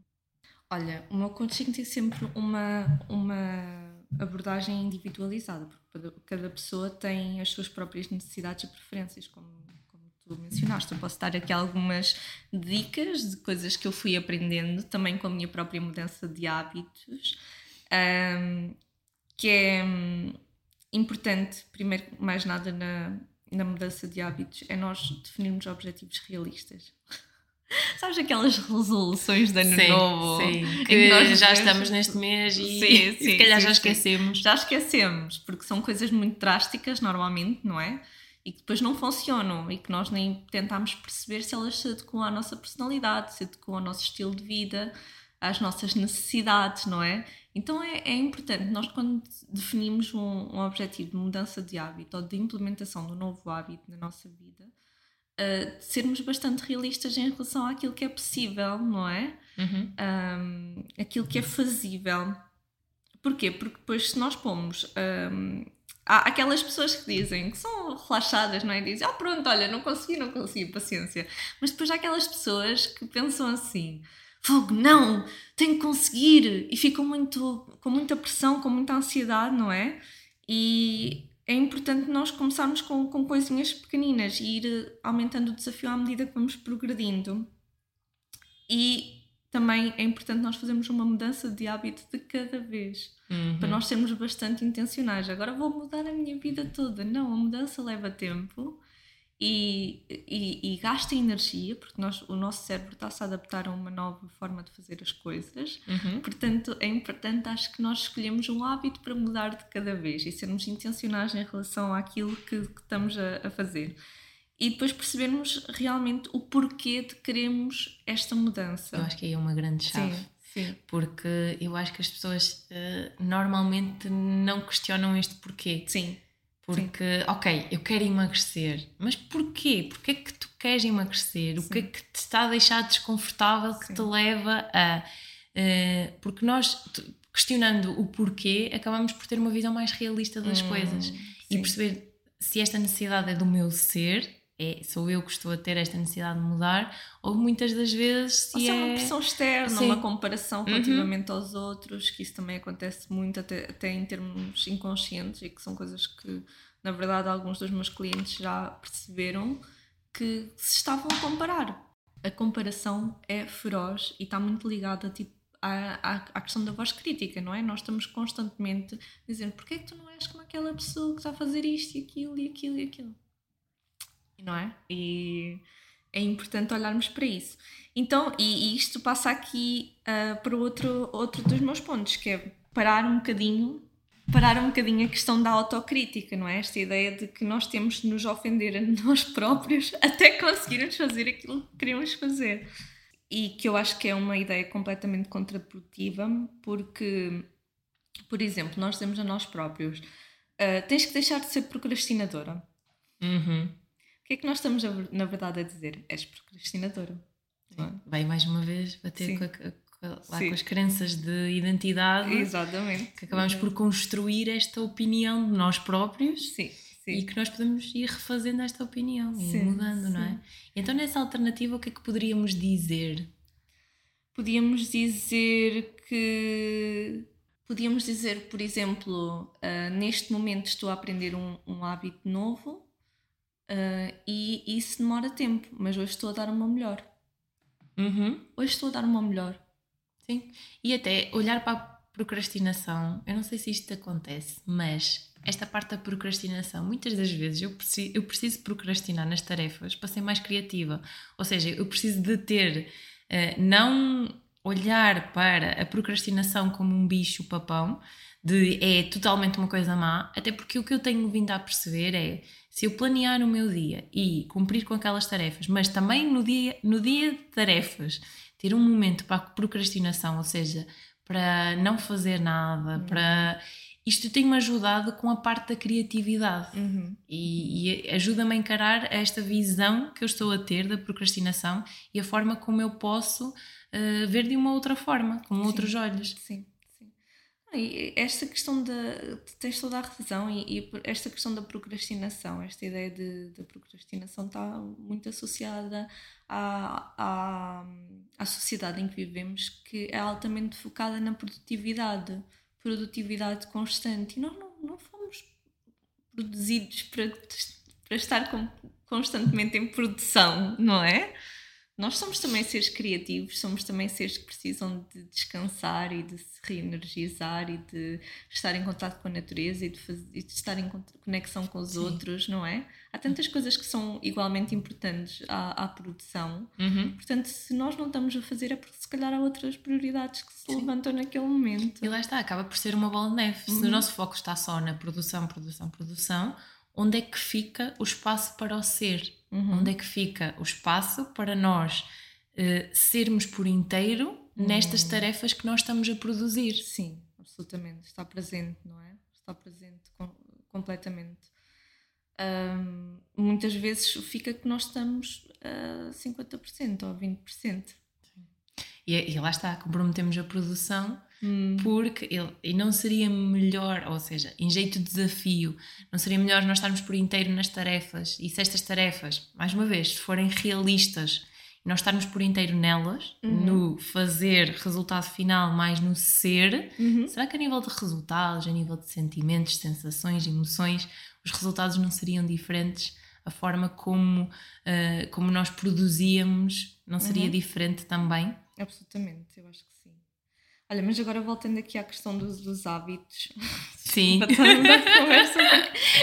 Olha, o meu coaching tem sempre uma, uma abordagem individualizada, porque cada pessoa tem as suas próprias necessidades e preferências, como tu mencionaste. Eu posso dar aqui algumas dicas de coisas que eu fui aprendendo também com a minha própria mudança de hábitos, um, que é um, importante, primeiro mais nada na, na mudança de hábitos, é nós definirmos objetivos realistas. [LAUGHS] Sabes aquelas resoluções de ano sim, novo? Sim, que nós já estamos neste mês e, sim, sim, se calhar sim, já esquecemos. Já esquecemos, porque são coisas muito drásticas normalmente, não é? e que depois não funcionam e que nós nem tentámos perceber se elas se adequam à nossa personalidade, se adequam ao nosso estilo de vida, às nossas necessidades, não é? Então é, é importante nós, quando definimos um, um, objetivo de mudança de hábito ou de implementação do novo hábito na nossa vida, uh, sermos bastante realistas em relação àquilo que é possível, não é? Uhum. Um, aquilo que é fazível. Porquê? Porque depois, se nós pomos um, há aquelas pessoas que dizem que são relaxadas, não é? Dizem, ah, pronto, olha, não consegui, não consegui, paciência. Mas depois há aquelas pessoas que pensam assim, fogo, não, tenho que conseguir, e ficam muito, com muita pressão, com muita ansiedade, não é? E é importante nós começarmos com, com coisinhas pequeninas e ir aumentando o desafio à medida que vamos progredindo. E também é importante nós fazermos uma mudança de hábito de cada vez, uhum. para nós sermos bastante intencionais. Agora vou mudar a minha vida toda. Não, a mudança leva tempo e, e, e gasta energia, porque nós, o nosso cérebro está a se adaptar a uma nova forma de fazer as coisas. Uhum. Portanto, é importante, acho que nós escolhemos um hábito para mudar de cada vez e sermos intencionais em relação àquilo que, que estamos a, a fazer e depois percebermos realmente o porquê de queremos esta mudança. Eu acho que aí é uma grande chave. Sim, sim. Porque eu acho que as pessoas uh, normalmente não questionam este porquê. Sim. Porque, sim. ok, eu quero emagrecer, mas porquê? Porquê é que tu queres emagrecer? O que é que te está a deixar desconfortável que te leva a. Uh, porque nós, questionando o porquê, acabamos por ter uma visão mais realista das hum, coisas e perceber se esta necessidade é do meu ser é, sou eu que estou a ter esta necessidade de mudar, ou muitas das vezes se ou é... uma pressão externa, Sim. uma comparação uhum. relativamente uhum. aos outros, que isso também acontece muito até, até em termos inconscientes e que são coisas que, na verdade, alguns dos meus clientes já perceberam que se estavam a comparar. a comparação é feroz e está muito ligada tipo, à, à, à, questão da voz crítica, não é? Nós estamos constantemente dizendo porquê é que tu não és como aquela pessoa que está a fazer isto e aquilo e aquilo e aquilo. Não é? E é importante olharmos para isso. Então, e, e isto passa aqui uh, para outro, outro dos meus pontos, que é parar um bocadinho parar um bocadinho a questão da autocrítica, não é? Esta ideia de que nós temos de nos ofender a [LAUGHS] nós próprios até conseguirmos fazer aquilo que queremos fazer. E que eu acho que é uma ideia completamente contraprodutiva, porque, por exemplo, nós dizemos a nós próprios: uh, tens que deixar de ser procrastinadora. Uhum. O que é que nós estamos, na verdade, a dizer? És procrastinadora. Vai mais uma vez bater com, a, com, lá com as crenças de identidade. Exatamente. Que acabamos por construir esta opinião de nós próprios. Sim. Sim. E que nós podemos ir refazendo esta opinião e mudando, sim. não é? Então, nessa alternativa, o que é que poderíamos dizer? Podíamos dizer que. Podíamos dizer, por exemplo, uh, neste momento estou a aprender um, um hábito novo uh, e isso demora tempo, mas hoje estou a dar uma melhor. Uhum. Hoje estou a dar uma melhor. Sim. E até olhar para a procrastinação, eu não sei se isto acontece, mas esta parte da procrastinação, muitas das vezes eu preciso, eu preciso procrastinar nas tarefas para ser mais criativa. Ou seja, eu preciso de ter, uh, não olhar para a procrastinação como um bicho papão, de é totalmente uma coisa má, até porque o que eu tenho vindo a perceber é se eu planear o meu dia e cumprir com aquelas tarefas, mas também no dia, no dia de tarefas ter um momento para a procrastinação, ou seja, para não fazer nada, uhum. para. Isto tem-me ajudado com a parte da criatividade uhum. e, e ajuda-me a encarar esta visão que eu estou a ter da procrastinação e a forma como eu posso uh, ver de uma outra forma, com Sim. outros olhos. Sim. E esta questão da. tens toda a razão, e, e, esta questão da procrastinação, esta ideia de, de procrastinação está muito associada à, à, à sociedade em que vivemos, que é altamente focada na produtividade, produtividade constante. E nós não, não fomos produzidos para, para estar com, constantemente em produção, não é? Nós somos também seres criativos, somos também seres que precisam de descansar e de se reenergizar e de estar em contato com a natureza e de, fazer, e de estar em conexão com os Sim. outros, não é? Há tantas coisas que são igualmente importantes à, à produção. Uhum. Portanto, se nós não estamos a fazer, é porque se calhar há outras prioridades que se Sim. levantam naquele momento. E lá está, acaba por ser uma bola de neve. Uhum. Se o uhum. nosso foco está só na produção, produção, produção, onde é que fica o espaço para o ser? Uhum. Onde é que fica o espaço para nós uh, sermos por inteiro uhum. nestas tarefas que nós estamos a produzir? Sim, absolutamente. Está presente, não é? Está presente com, completamente. Um, muitas vezes fica que nós estamos a 50% ou 20%. Sim. E, e lá está, comprometemos a produção Hum. Porque ele, e não seria melhor, ou seja, em jeito de desafio, não seria melhor nós estarmos por inteiro nas tarefas e se estas tarefas, mais uma vez, se forem realistas e nós estarmos por inteiro nelas, uhum. no fazer resultado final, mais no ser, uhum. será que a nível de resultados, a nível de sentimentos, sensações, emoções, os resultados não seriam diferentes? A forma como, uh, como nós produzíamos não seria uhum. diferente também? Absolutamente, eu acho que Olha, mas agora voltando aqui à questão dos, dos hábitos. [LAUGHS] Sim. conversa,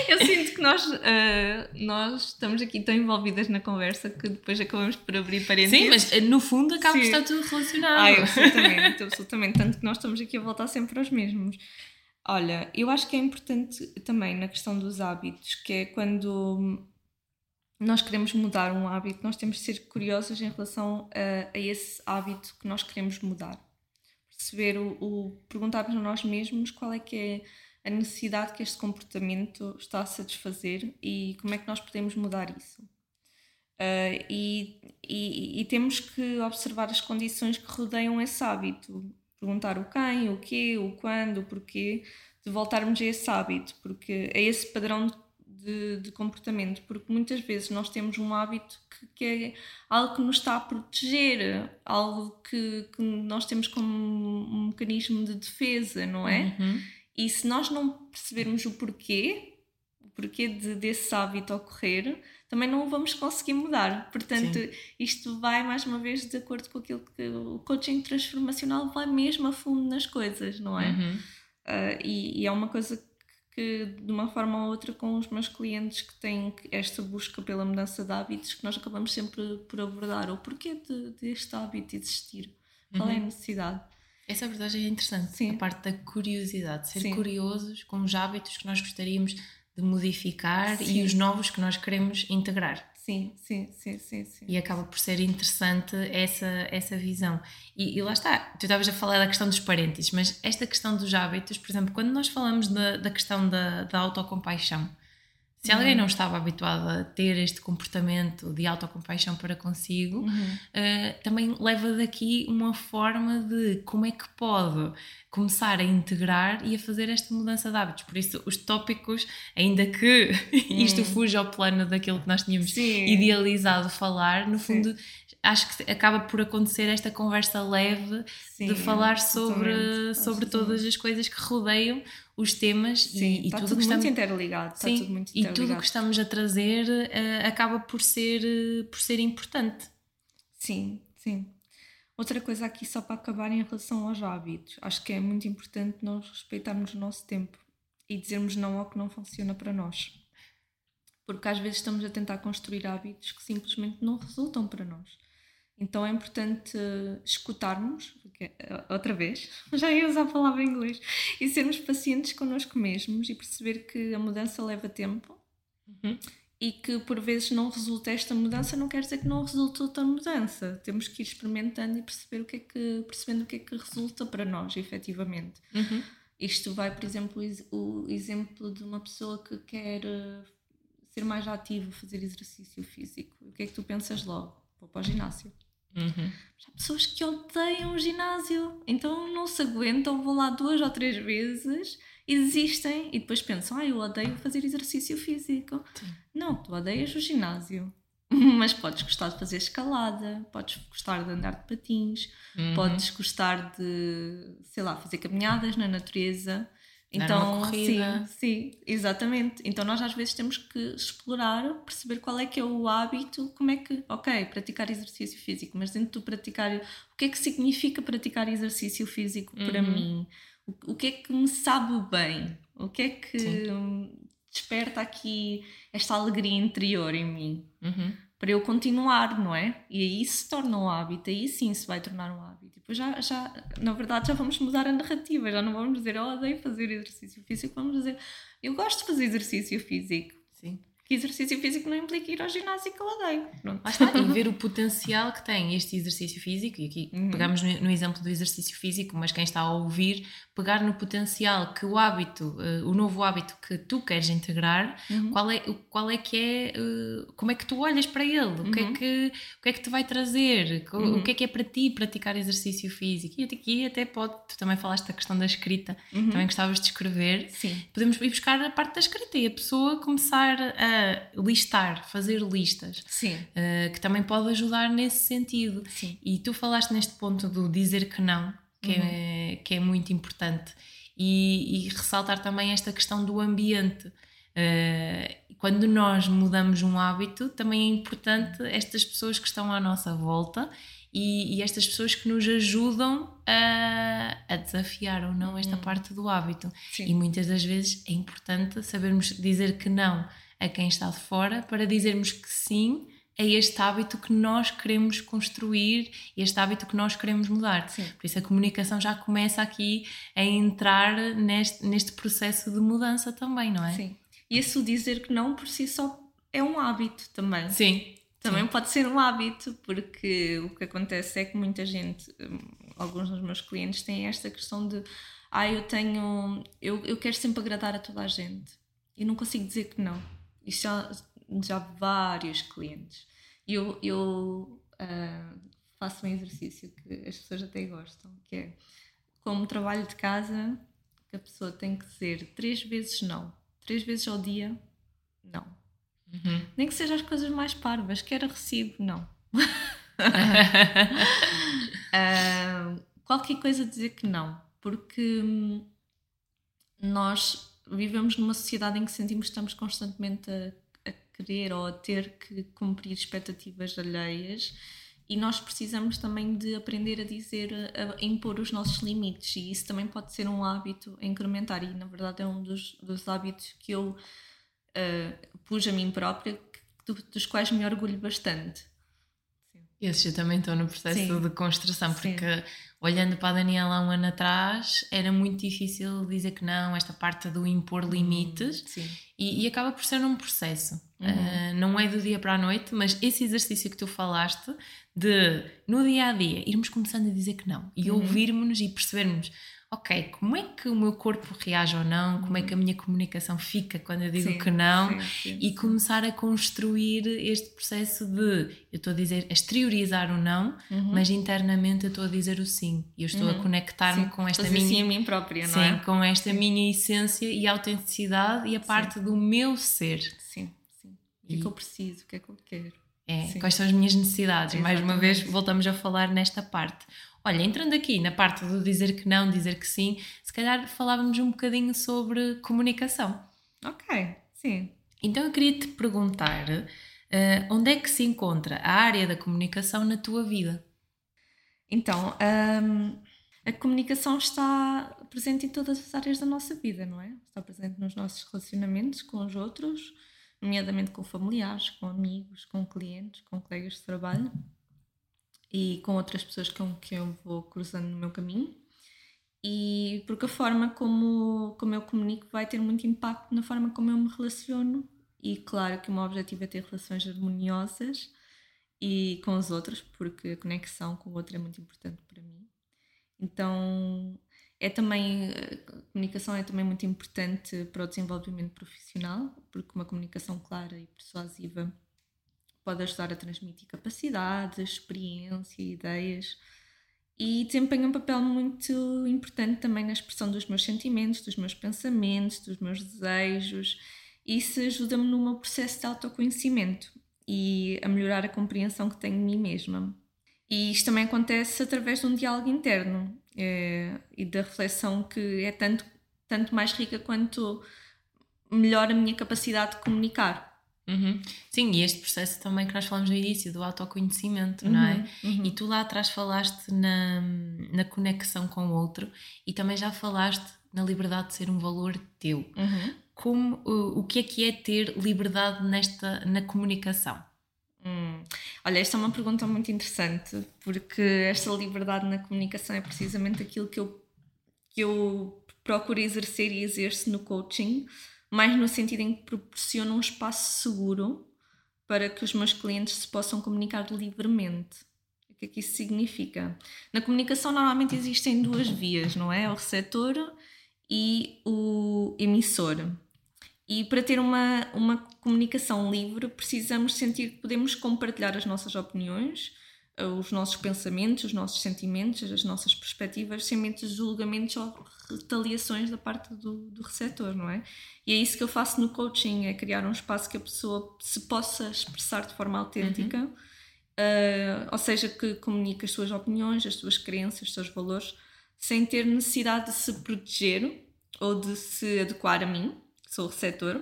eu sinto que nós, uh, nós estamos aqui tão envolvidas na conversa que depois acabamos por abrir parênteses. Sim, mas eh, no fundo acaba por estar tudo relacionado. Ai, [LAUGHS] absolutamente, absolutamente. Tanto que nós estamos aqui a voltar sempre aos mesmos. Olha, eu acho que é importante também na questão dos hábitos, que é quando nós queremos mudar um hábito, nós temos de ser curiosos em relação a, a esse hábito que nós queremos mudar perceber o, o perguntarmos a nós mesmos qual é que é a necessidade que este comportamento está a satisfazer e como é que nós podemos mudar isso. Uh, e, e, e, temos que observar as condições que rodeiam esse hábito, perguntar o quem, o quê, o quando, o porquê, de voltarmos a esse hábito, porque é esse padrão de, de, comportamento, porque muitas vezes nós temos um hábito que, que, é algo que nos está a proteger, algo que, que nós temos como um mecanismo de defesa, não é? Uhum. E se nós não percebermos o porquê, o porquê de, desse hábito ocorrer, também não o vamos conseguir mudar. Portanto, Sim. isto vai mais uma vez de acordo com aquilo que o coaching transformacional vai mesmo a fundo nas coisas, não é? Uhum. Uh, e, e, é uma coisa que, de uma forma ou outra, com os meus clientes que têm esta busca pela mudança de hábitos, que nós acabamos sempre por abordar o porquê de, deste hábito existir, qual uhum. é a uhum. necessidade. Essa abordagem é interessante, Sim. a parte da curiosidade, ser Sim. curiosos com os hábitos que nós gostaríamos de modificar sim. e os novos que nós queremos integrar. Sim, sim, sim, sim, sim. E acaba por ser interessante essa, essa visão. E, e lá está, tu estavas a falar da questão dos parênteses, mas esta questão dos hábitos, por exemplo, quando nós falamos da, da questão da, da autocompaixão, se alguém uhum. não estava habituado a ter este comportamento de autocompaixão para consigo, uhum. uh, também leva daqui uma forma de como é que pode começar a integrar e a fazer esta mudança de hábitos. Por isso, os tópicos, ainda que [LAUGHS] isto uhum. fuja ao plano daquilo que nós tínhamos Sim. idealizado falar, no fundo. Sim acho que acaba por acontecer esta conversa leve Sim, de falar sobre, sobre todas as coisas que rodeiam os temas Sim, e, e tudo, tudo que estamos, muito interligado. Sim, tudo muito interligado. E tudo o que estamos a trazer uh, acaba por ser, uh, por ser importante. Sim, sim. Outra coisa aqui, só para acabar, em relação aos hábitos, acho que é muito importante nós respeitarmos o nosso tempo e dizermos não ao que não funciona para nós. Porque às vezes estamos a tentar construir hábitos que simplesmente não resultam para nós. Então é importante escutarmos, eh, outra vez, [LAUGHS] já ia usar a palavra em inglês, e sermos pacientes connosco mesmos e perceber que a mudança leva tempo uhum. e que por vezes não resulta esta mudança, não quer dizer que não resulte outra mudança. Temos que ir experimentando e perceber o que é que, percebendo o que é que resulta para nós, efetivamente. Uhum. Isto vai, por exemplo, o exemplo de uma pessoa que quer eh, ser mais ativa, fazer exercício físico. O que é que tu pensas logo? Vou para o ginásio. Uhum. Há pessoas que odeiam o ginásio, então não se aguentam, vão lá duas ou três vezes e desistem e depois pensam: ah, eu odeio fazer exercício físico. Sim. Não, tu odeias o ginásio, [LAUGHS] mas podes gostar de fazer escalada, podes gostar de andar de patins, uhum. podes gostar de, sei lá, fazer caminhadas na natureza. Então, sim, sim, exatamente. Então nós às vezes temos que explorar, perceber qual é que é o hábito, como é que, ok, praticar exercício físico, mas dentro do praticar, o que é que significa praticar exercício físico uhum. para mim? O, o, que é que me sabe bem? O que é que sim. desperta aqui esta alegria interior em mim? Uhum. Para eu continuar, não é? E aí se torna um hábito, aí sim se vai tornar um hábito depois já, já, na verdade, já vamos mudar a narrativa, já não vamos dizer, oh, odeio fazer exercício físico, vamos dizer, eu gosto de fazer exercício físico. Que exercício físico não implica ir ao ginásio que eu odeio. Pronto. Lá está, e [LAUGHS] ver o potencial que tem este exercício físico, e aqui uhum. pegamos no, no, exemplo do exercício físico, mas quem está a ouvir, pegar no potencial que o hábito, uh, o novo hábito que tu queres integrar, uhum. qual, é, qual é que é, uh, como é que tu olhas para ele, uhum. o, que é uhum. que, o que é que te vai trazer, o uhum. que é que é para ti praticar exercício físico. E aqui até pode, tu também falaste da questão da escrita, uhum. também gostavas de escrever, Sim. podemos ir buscar a parte da escrita e a pessoa começar a listar, fazer listas, uh, que também pode ajudar nesse sentido. Sim. E tu falaste neste ponto do dizer que não, que, uhum. é, que é muito importante, e, e, ressaltar também esta questão do ambiente. Uh, quando nós mudamos um hábito, também é importante estas pessoas que estão à nossa volta e, e, estas pessoas que nos ajudam a, a desafiar ou não esta hum. parte do hábito. Sim. E muitas das vezes é importante sabermos dizer que não a quem está de fora para dizermos que sim a este hábito que nós queremos construir e este hábito que nós queremos mudar. Sim. Por isso a comunicação já começa aqui a entrar neste, neste processo de mudança também, não é? Sim. E esse dizer que não por si só é um hábito também. Sim. Também Sim. pode ser um hábito, porque o que acontece é que muita gente, hum, alguns dos meus clientes, têm esta questão de ah, eu tenho. Eu, eu quero sempre agradar a toda a gente e não consigo dizer que não isto já, já vários clientes. E eu, eu uh, faço um exercício que as pessoas até gostam, que é como trabalho de casa, que a pessoa tem que dizer três vezes não. Três vezes ao dia, não. Uhum. Nem que sejam as coisas mais parvas, quer recibo, não. uh, [LAUGHS] qualquer coisa dizer que não, porque hum, nós vivemos numa sociedade em que sentimos que estamos constantemente a, a querer ou a ter que cumprir expectativas alheias e nós precisamos também de aprender a dizer, a impor os nossos limites e isso também pode ser um hábito incrementar e na verdade é um dos, dos hábitos que eu uh, pus a mim própria dos quais me orgulho bastante. Esses eu também estou no processo Sim. de construção, porque Sim. olhando para a Daniela há um ano atrás era muito difícil dizer que não, esta parte do impor hum, limites, e, e, acaba por ser um processo. Uhum. Uh, não é do dia para a noite, mas esse exercício que tu falaste de no dia a dia irmos começando a dizer que não e uhum. ouvirmos-nos e percebermos ok, como é que o meu corpo reage ou não, como é que a minha comunicação fica quando eu digo sim, que não, sim, sim, e começar a construir este processo de eu estou a dizer, a exteriorizar o não, uhum. mas internamente eu estou a dizer o sim, e eu estou uhum. a conectar-me com esta Fazer minha. Sim a mim própria, não é? com esta minha essência e autenticidade e a parte do meu ser. Sim, sim. O que é que eu preciso, o que é que eu quero. É, quais são as minhas necessidades? Exatamente. Mais uma vez, voltamos a falar nesta parte. Olha, entrando aqui na parte do dizer que não, dizer que sim, se calhar falávamos um bocadinho sobre comunicação. Ok, sim. Então eu queria te perguntar uh, onde é que se encontra a área da comunicação na tua vida? Então, um, a comunicação está presente em todas as áreas da nossa vida, não é? Está presente nos nossos relacionamentos com os outros, nomeadamente com familiares, com amigos, com clientes, com colegas de trabalho e com outras pessoas com que eu vou cruzando no meu caminho. E porque a forma como, como eu comunico vai ter muito impacto na forma como eu me relaciono. E claro que o meu objetivo é ter relações harmoniosas e com os outros, porque a conexão com o outro é muito importante para mim. Então, é também a comunicação é também muito importante para o desenvolvimento profissional, porque uma comunicação clara e persuasiva pode ajudar a transmitir capacidades, experiência, ideias e desempenha um papel muito importante também na expressão dos meus sentimentos, dos meus pensamentos, dos meus desejos. Isso ajuda-me no meu processo de autoconhecimento e a melhorar a compreensão que tenho de mim mesma. E isto também acontece através de um diálogo interno é, e da reflexão que é tanto, tanto mais rica quanto melhor a minha capacidade de comunicar. Uhum. Sim, e este processo também que nós falamos no início, do autoconhecimento, uhum, não é? Uhum. E tu lá atrás falaste na, na conexão com o outro e também já falaste na liberdade de ser um valor teu. Uhum. Como, o, o que é que é ter liberdade nesta, na comunicação? Hum. Olha, esta é uma pergunta muito interessante, porque esta liberdade na comunicação é precisamente aquilo que eu, que eu procuro exercer e exerço no coaching mais no sentido em que proporciona um espaço seguro para que os meus clientes se possam comunicar livremente. O que é que isso significa? Na comunicação, normalmente existem duas vias, não é? O receptor e o emissor. E para ter uma, uma comunicação livre, precisamos sentir que podemos compartilhar as nossas opiniões, os nossos pensamentos, os nossos sentimentos, as nossas perspectivas, sem muitos julgamentos ou retaliações da parte do, do receptor, não é? E é isso que eu faço no coaching, é criar um espaço que a pessoa se possa expressar de forma autêntica, uhum. uh, ou seja, que comunique as suas opiniões, as suas crenças, os seus valores, sem ter necessidade de se proteger ou de se adequar a mim, que sou o receptor.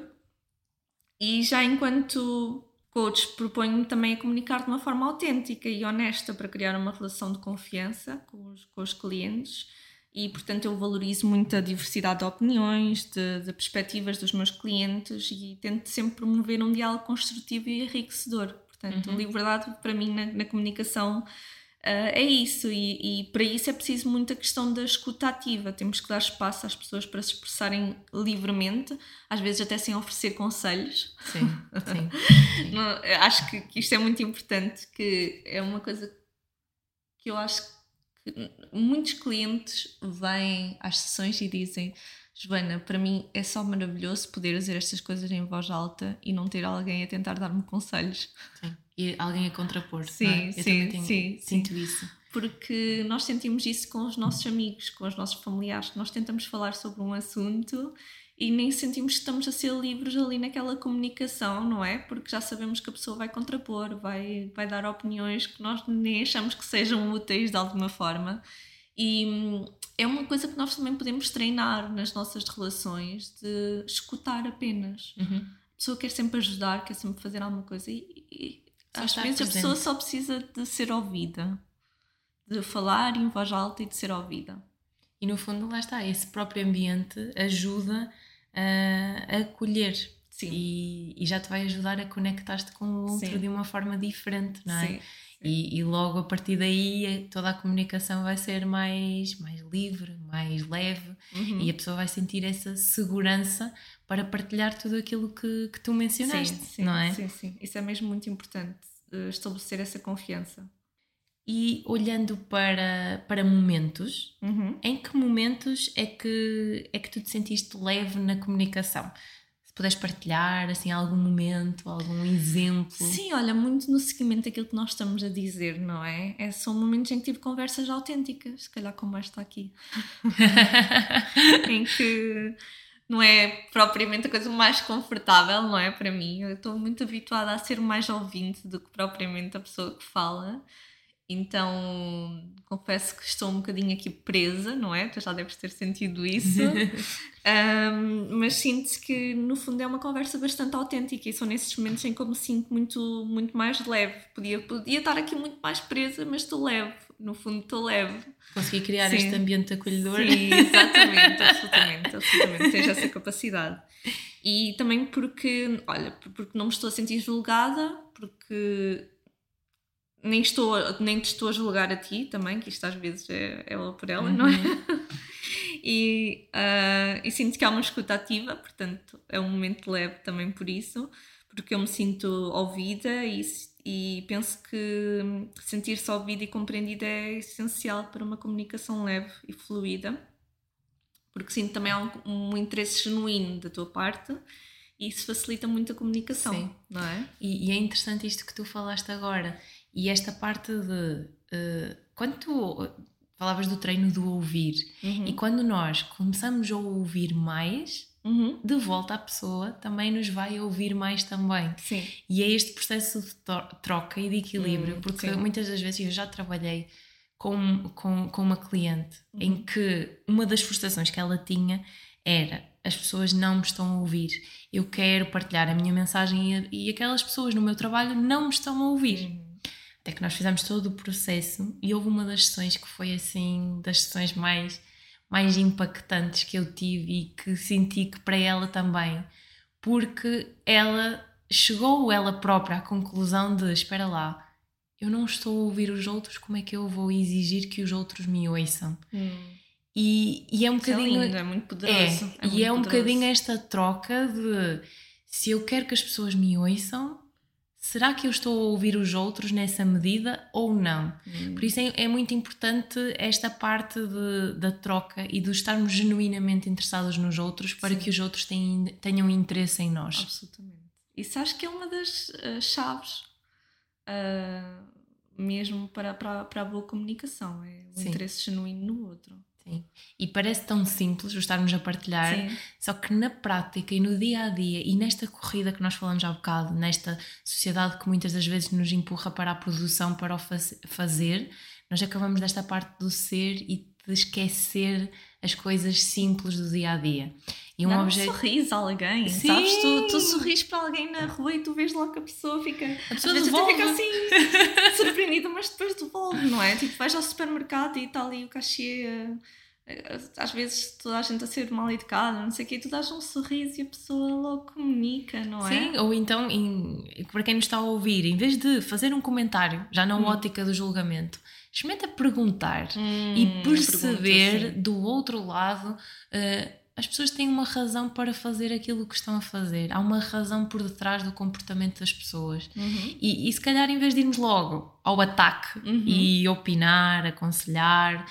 E já enquanto coach, proponho-me também a comunicar de uma forma autêntica e honesta para criar uma relação de confiança com os, com os clientes e, portanto, eu valorizo muito a diversidade de opiniões, de, de perspectivas dos meus clientes e tento sempre promover um diálogo construtivo e enriquecedor. Portanto, uhum. liberdade para mim na, na comunicação é isso, e, e, para isso é preciso muita questão da escuta ativa. Temos que dar espaço às pessoas para se expressarem livremente, às vezes até sem oferecer conselhos. Sim, sim. [LAUGHS] acho que, que isto é muito importante, que é uma coisa que eu acho que muitos clientes vêm às sessões e dizem Joana, para mim é só maravilhoso poder dizer estas coisas em voz alta e não ter alguém a tentar dar-me conselhos. Sim. E alguém a contrapor. Sim, é? sim, tenho, sim, sinto sim. isso. Porque nós sentimos isso com os nossos amigos, com os nossos familiares, nós tentamos falar sobre um assunto e nem sentimos que estamos a ser livres ali naquela comunicação, não é? Porque já sabemos que a pessoa vai contrapor, vai, vai dar opiniões que nós nem achamos que sejam úteis de alguma forma. E hum, é uma coisa que nós também podemos treinar nas nossas relações de escutar apenas. Uhum. A pessoa quer sempre ajudar, quer sempre fazer alguma coisa e, e às estar vezes a pessoa só precisa de ser ouvida, de falar em voz alta e de ser ouvida. E no fundo, lá está, esse próprio ambiente ajuda a, acolher. E, e já te vai ajudar a conectar-te com o outro Sim. de uma forma diferente, não é? Sim. E, e logo a partir daí eh, toda a comunicação vai ser mais, mais livre, mais leve Uhum. e a pessoa vai sentir essa segurança para partilhar tudo aquilo que, que tu mencionaste, sim, sim, não é? Sim, sim. Isso é mesmo muito importante, eh, estabelecer essa confiança. E olhando para, para momentos, Uhum. em que momentos é que, é que tu te sentiste leve na comunicação? Puderes partilhar assim, algum momento, algum exemplo. Sim, olha, muito no seguimento daquilo que nós estamos a dizer, não é? é são momentos em que tive conversas autênticas, se calhar como esta aqui, [LAUGHS] em que não é propriamente a coisa mais confortável, não é? Para mim, eu estou muito habituada a ser mais ouvinte do que propriamente a pessoa que fala. Então, confesso que estou um bocadinho aqui presa, não é? Tu já deves ter sentido isso. [LAUGHS] Um, mas sinto que no fundo é uma conversa bastante autêntica e são nesses momentos em que eu me sinto muito, muito mais leve. Podia, podia estar aqui muito mais presa, mas estou leve. No fundo, estou leve. Consegui criar Sim. este ambiente acolhedor. Sim, exatamente, absolutamente, absolutamente. Tens essa capacidade. E também porque, olha, porque não me estou a sentir julgada, porque nem, estou, nem te estou a julgar a ti também, que isto às vezes é ela por ela, não é? [LAUGHS] E, ah, e sinto que há uma escuta ativa, portanto é um momento leve também por isso, porque eu me sinto ouvida e, e penso que sentir-se ouvida e compreendida é essencial para uma comunicação leve e fluida, porque sinto também um, um interesse genuíno da tua parte e isso facilita muito a comunicação, Sim. não é? E, e é interessante isto que tu falaste agora. E esta parte de. eh, quando tu falavas do treino do ouvir, e quando nós começamos a ouvir mais, Uhum. de volta a pessoa também nos vai ouvir mais também. Sim. E é este processo de troca e de equilíbrio, Hum, porque sim. muitas das vezes eu já trabalhei com, com, com uma cliente Uhum. em que uma das frustrações que ela tinha era as pessoas não me estão a ouvir. Eu quero partilhar a minha mensagem e, e aquelas pessoas no meu trabalho não me estão a ouvir. Até que nós fizemos todo o processo e houve uma das sessões que foi assim, das sessões mais, mais impactantes que eu tive e que senti que para ela também, porque ela chegou ela própria à conclusão de: espera lá, eu não estou a ouvir os outros, como é que eu vou exigir que os outros me ouçam? Hum. E, e é um Isso é bocadinho. lindo, é muito É, poderoso. e muito é um poderoso. bocadinho esta troca de se eu quero que as pessoas me ouçam, será que eu estou a ouvir os outros nessa medida ou não? Hum. Por isso é, é muito importante esta parte de- da troca e de estarmos genuinamente interessados nos outros para Sim. que os outros tenham, tenham interesse em nós. Absolutamente. Isso acho que é uma das ah, chaves ah, mesmo para, para, para a boa comunicação, é o Sim. interesse genuíno no outro. Sim. E parece tão simples o estarmos a partilhar, Sim. Só que na prática e no dia a dia e nesta corrida que nós falamos há bocado, nesta sociedade que muitas das vezes nos empurra para a produção, para o faz- fazer, nós acabamos desta parte do ser e de esquecer as coisas simples do dia a dia. E um Dá objeto. um sorriso a alguém, Sim. sabes? Tu, tu sorris para alguém na rua e tu vês logo que a pessoa fica. A Às pessoa vezes até fica devolve. assim, [LAUGHS] surpreendida, mas depois devolve, não é? Tipo, vais ao supermercado e está ali o cachê. eh, Às vezes toda a gente a ser mal educada, não sei o quê, e tu dás um sorriso e a pessoa logo comunica, não é? Sim, ou então, em- para quem nos está a ouvir, em vez de fazer um comentário, já na Hum. ótica do julgamento, experimenta perguntar. Hum, e perceber do outro lado eh, as pessoas têm uma razão para fazer aquilo que estão a fazer há uma razão por detrás do comportamento das pessoas Uhum. e, e se calhar em vez de irmos logo ao ataque Uhum. e opinar, aconselhar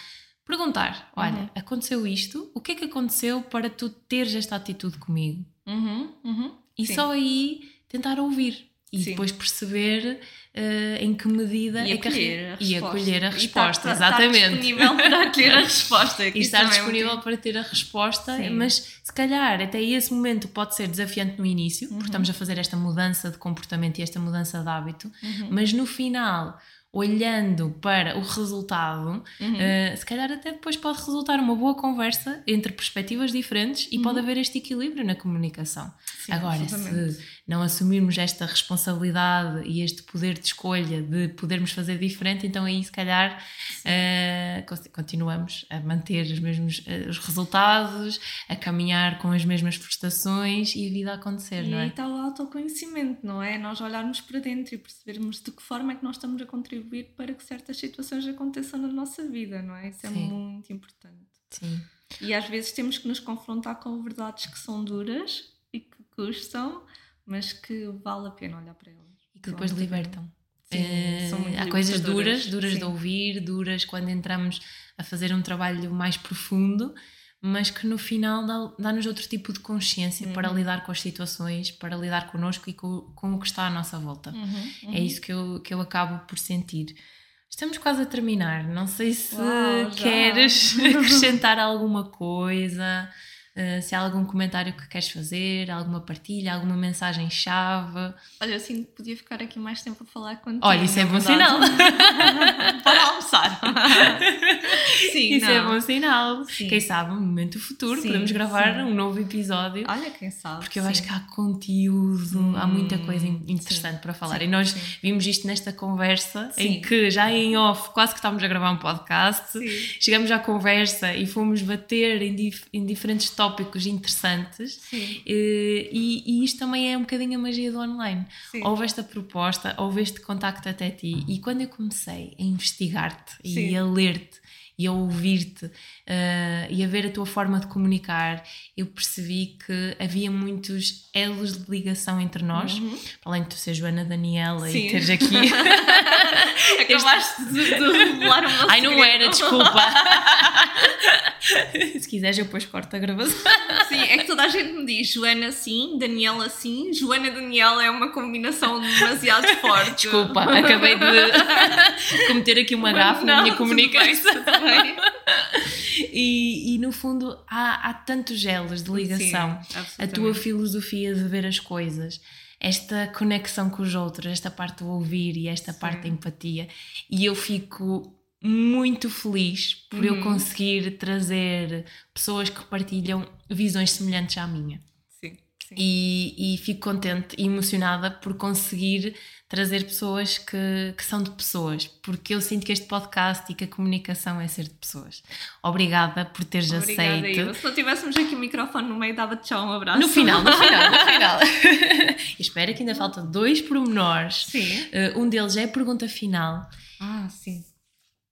perguntar, olha, Uhum. aconteceu isto o que é que aconteceu para tu teres esta atitude comigo? Uhum, uhum. E Sim. só aí tentar ouvir e Sim. depois perceber eh, em que medida E é que a acolher e resposta. acolher a E tá- resposta, tá- tá exatamente. disponível para acolher a [LAUGHS] resposta. e estar é disponível muito- para ter a resposta, Sim. mas se calhar até esse momento pode ser desafiante no início, Uhum. porque estamos a fazer esta mudança de comportamento e esta mudança de hábito, Uhum. mas no final, olhando para o resultado, Uhum. uh, se calhar até depois pode resultar uma boa conversa entre perspectivas diferentes e pode haver este equilíbrio na comunicação. Uhum. Sim, Agora, se não assumirmos esta responsabilidade e este poder de escolha de podermos fazer diferente, então aí se calhar uh, con- continuamos a manter os mesmos uh, os resultados, a caminhar com as mesmas frustrações e a vida a acontecer, E não aí é? está o autoconhecimento, não é? Nós olharmos para dentro e percebermos de que forma é que nós estamos a contribuir para que certas situações aconteçam na nossa vida, não é? Isso é Sim. muito importante. Sim. E às vezes temos que nos confrontar com verdades que são duras e que custam, mas que vale a pena olhar para elas. E que depois libertam. Sim, muito há coisas duras, duras de Sim. ouvir, duras quando entramos a fazer um trabalho mais profundo, mas que no final dá- dá-nos outro tipo de consciência para Uhum. lidar com as situações, para lidar connosco e com, com o que está à nossa volta. Uhum, É isso que eu, que eu acabo por sentir. Estamos quase a terminar. Não sei se Uau, queres [LAUGHS] acrescentar alguma coisa, eh, se há algum comentário que queres fazer, alguma partilha, alguma mensagem-chave. Olha, eu sinto que podia ficar aqui mais tempo a falar contigo. Olha, isso é bom sinal. [LAUGHS] Para almoçar. [LAUGHS] Sim, Isso é não. bom sinal. Sim. Quem sabe, no momento futuro, Sim, podemos gravar sim. um novo episódio. Olha, quem sabe. Porque eu acho que há conteúdo, há muita Hum, coisa in- interessante para falar. e nós vimos isto nesta conversa, em que já em off, quase que estávamos a gravar um podcast, Sim. chegamos à conversa e fomos bater em, dif- em diferentes tópicos interessantes. Sim. Eh, E, e isto também é um bocadinho a magia do online. Sim. Houve esta proposta, houve este contacto até ti, e quando eu comecei a investigar-te e a ler-te e a ouvir-te eh, e a ver a tua forma de comunicar, eu percebi que havia muitos elos de ligação entre nós, Uhum. além de tu ser Joana Daniela Sim. e teres aqui. [LAUGHS] Acabaste de, de revelar o meu Ai, não segredo. era, desculpa. [LAUGHS] Se quiseres, eu depois corto a gravação. Sim, é que toda a gente me diz Joana sim, Daniela sim. Joana Daniela é uma combinação demasiado forte. Desculpa, acabei de [LAUGHS] cometer aqui uma gafe na Não, minha comunicação. [LAUGHS] E, e, no fundo há, há tantos gelos de ligação. Sim, a tua filosofia de ver as coisas, esta conexão com os outros, esta parte do ouvir e esta Sim. parte da empatia. E eu fico muito feliz por eu Uhum. conseguir trazer pessoas que partilham visões semelhantes à minha. Sim, sim. E, e fico contente e emocionada por conseguir trazer pessoas que, que são de pessoas, porque eu sinto que este podcast e que a comunicação é ser de pessoas. Obrigada por teres Obrigada, aceito. Se não tivéssemos aqui o microfone no meio, dava-te já um abraço. No final, no final, no [LAUGHS] final. [LAUGHS] Espera que ainda faltam dois pormenores. Sim. Uh, um deles é a pergunta final. Ah, sim.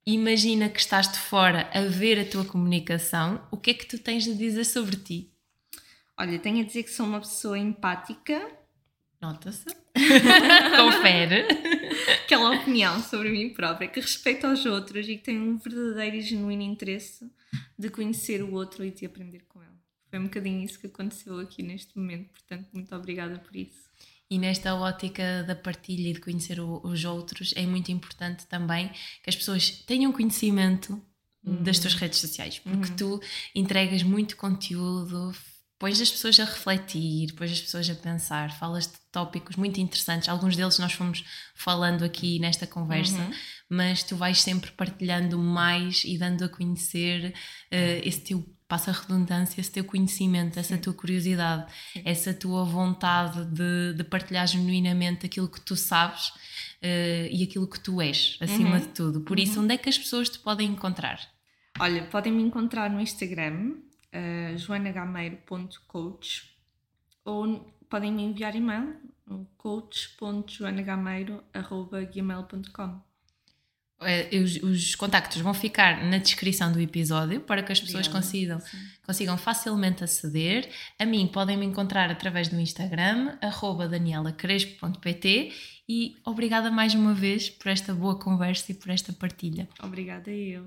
Imagina que estás de fora a ver a tua comunicação, o que é que tu tens de dizer sobre ti? Olha, tenho a dizer que sou uma pessoa empática, Nota-se. [LAUGHS] Confere. aquela opinião sobre mim própria, que respeito aos outros e que tenho um verdadeiro e genuíno interesse de conhecer o outro e de aprender com ele. Foi um bocadinho isso que aconteceu aqui neste momento, portanto, muito obrigada por isso. E nesta ótica da partilha e de conhecer o- os outros, é muito importante também que as pessoas tenham conhecimento das tuas redes sociais, porque tu entregas muito conteúdo, pões as pessoas a refletir, pões as pessoas a pensar, falas de tópicos muito interessantes, alguns deles nós fomos falando aqui nesta conversa, Uhum. mas tu vais sempre partilhando mais e dando a conhecer eh, esse teu, passa a redundância, esse teu conhecimento, essa tua curiosidade, essa tua vontade de, de partilhar genuinamente aquilo que tu sabes eh, e aquilo que tu és, acima Uhum. de tudo. Por isso, onde é que as pessoas te podem encontrar? Olha, podem me encontrar no Instagram, uh, joanagameiro.coach ou podem me enviar e-mail coach.joanagameiro.gmail.com Eh, Os, os contactos vão ficar na descrição do episódio para que as pessoas Obrigada. consigam, Sim. consigam facilmente aceder. A mim podem me encontrar através do Instagram, arroba danielacrespo.pt e obrigada mais uma vez por esta boa conversa e por esta partilha. Obrigada eu.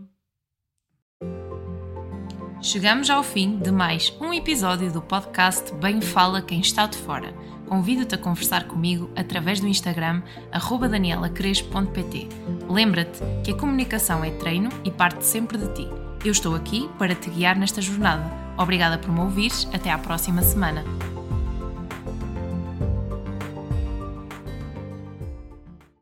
Chegamos ao fim de mais um episódio do podcast Bem Fala Quem Está de Fora. Convido-te a conversar comigo através do Instagram arroba danielacrespo.pt. Lembra-te que a comunicação é treino e parte sempre de ti. Eu estou aqui para te guiar nesta jornada. Obrigada por me ouvires. Até à próxima semana.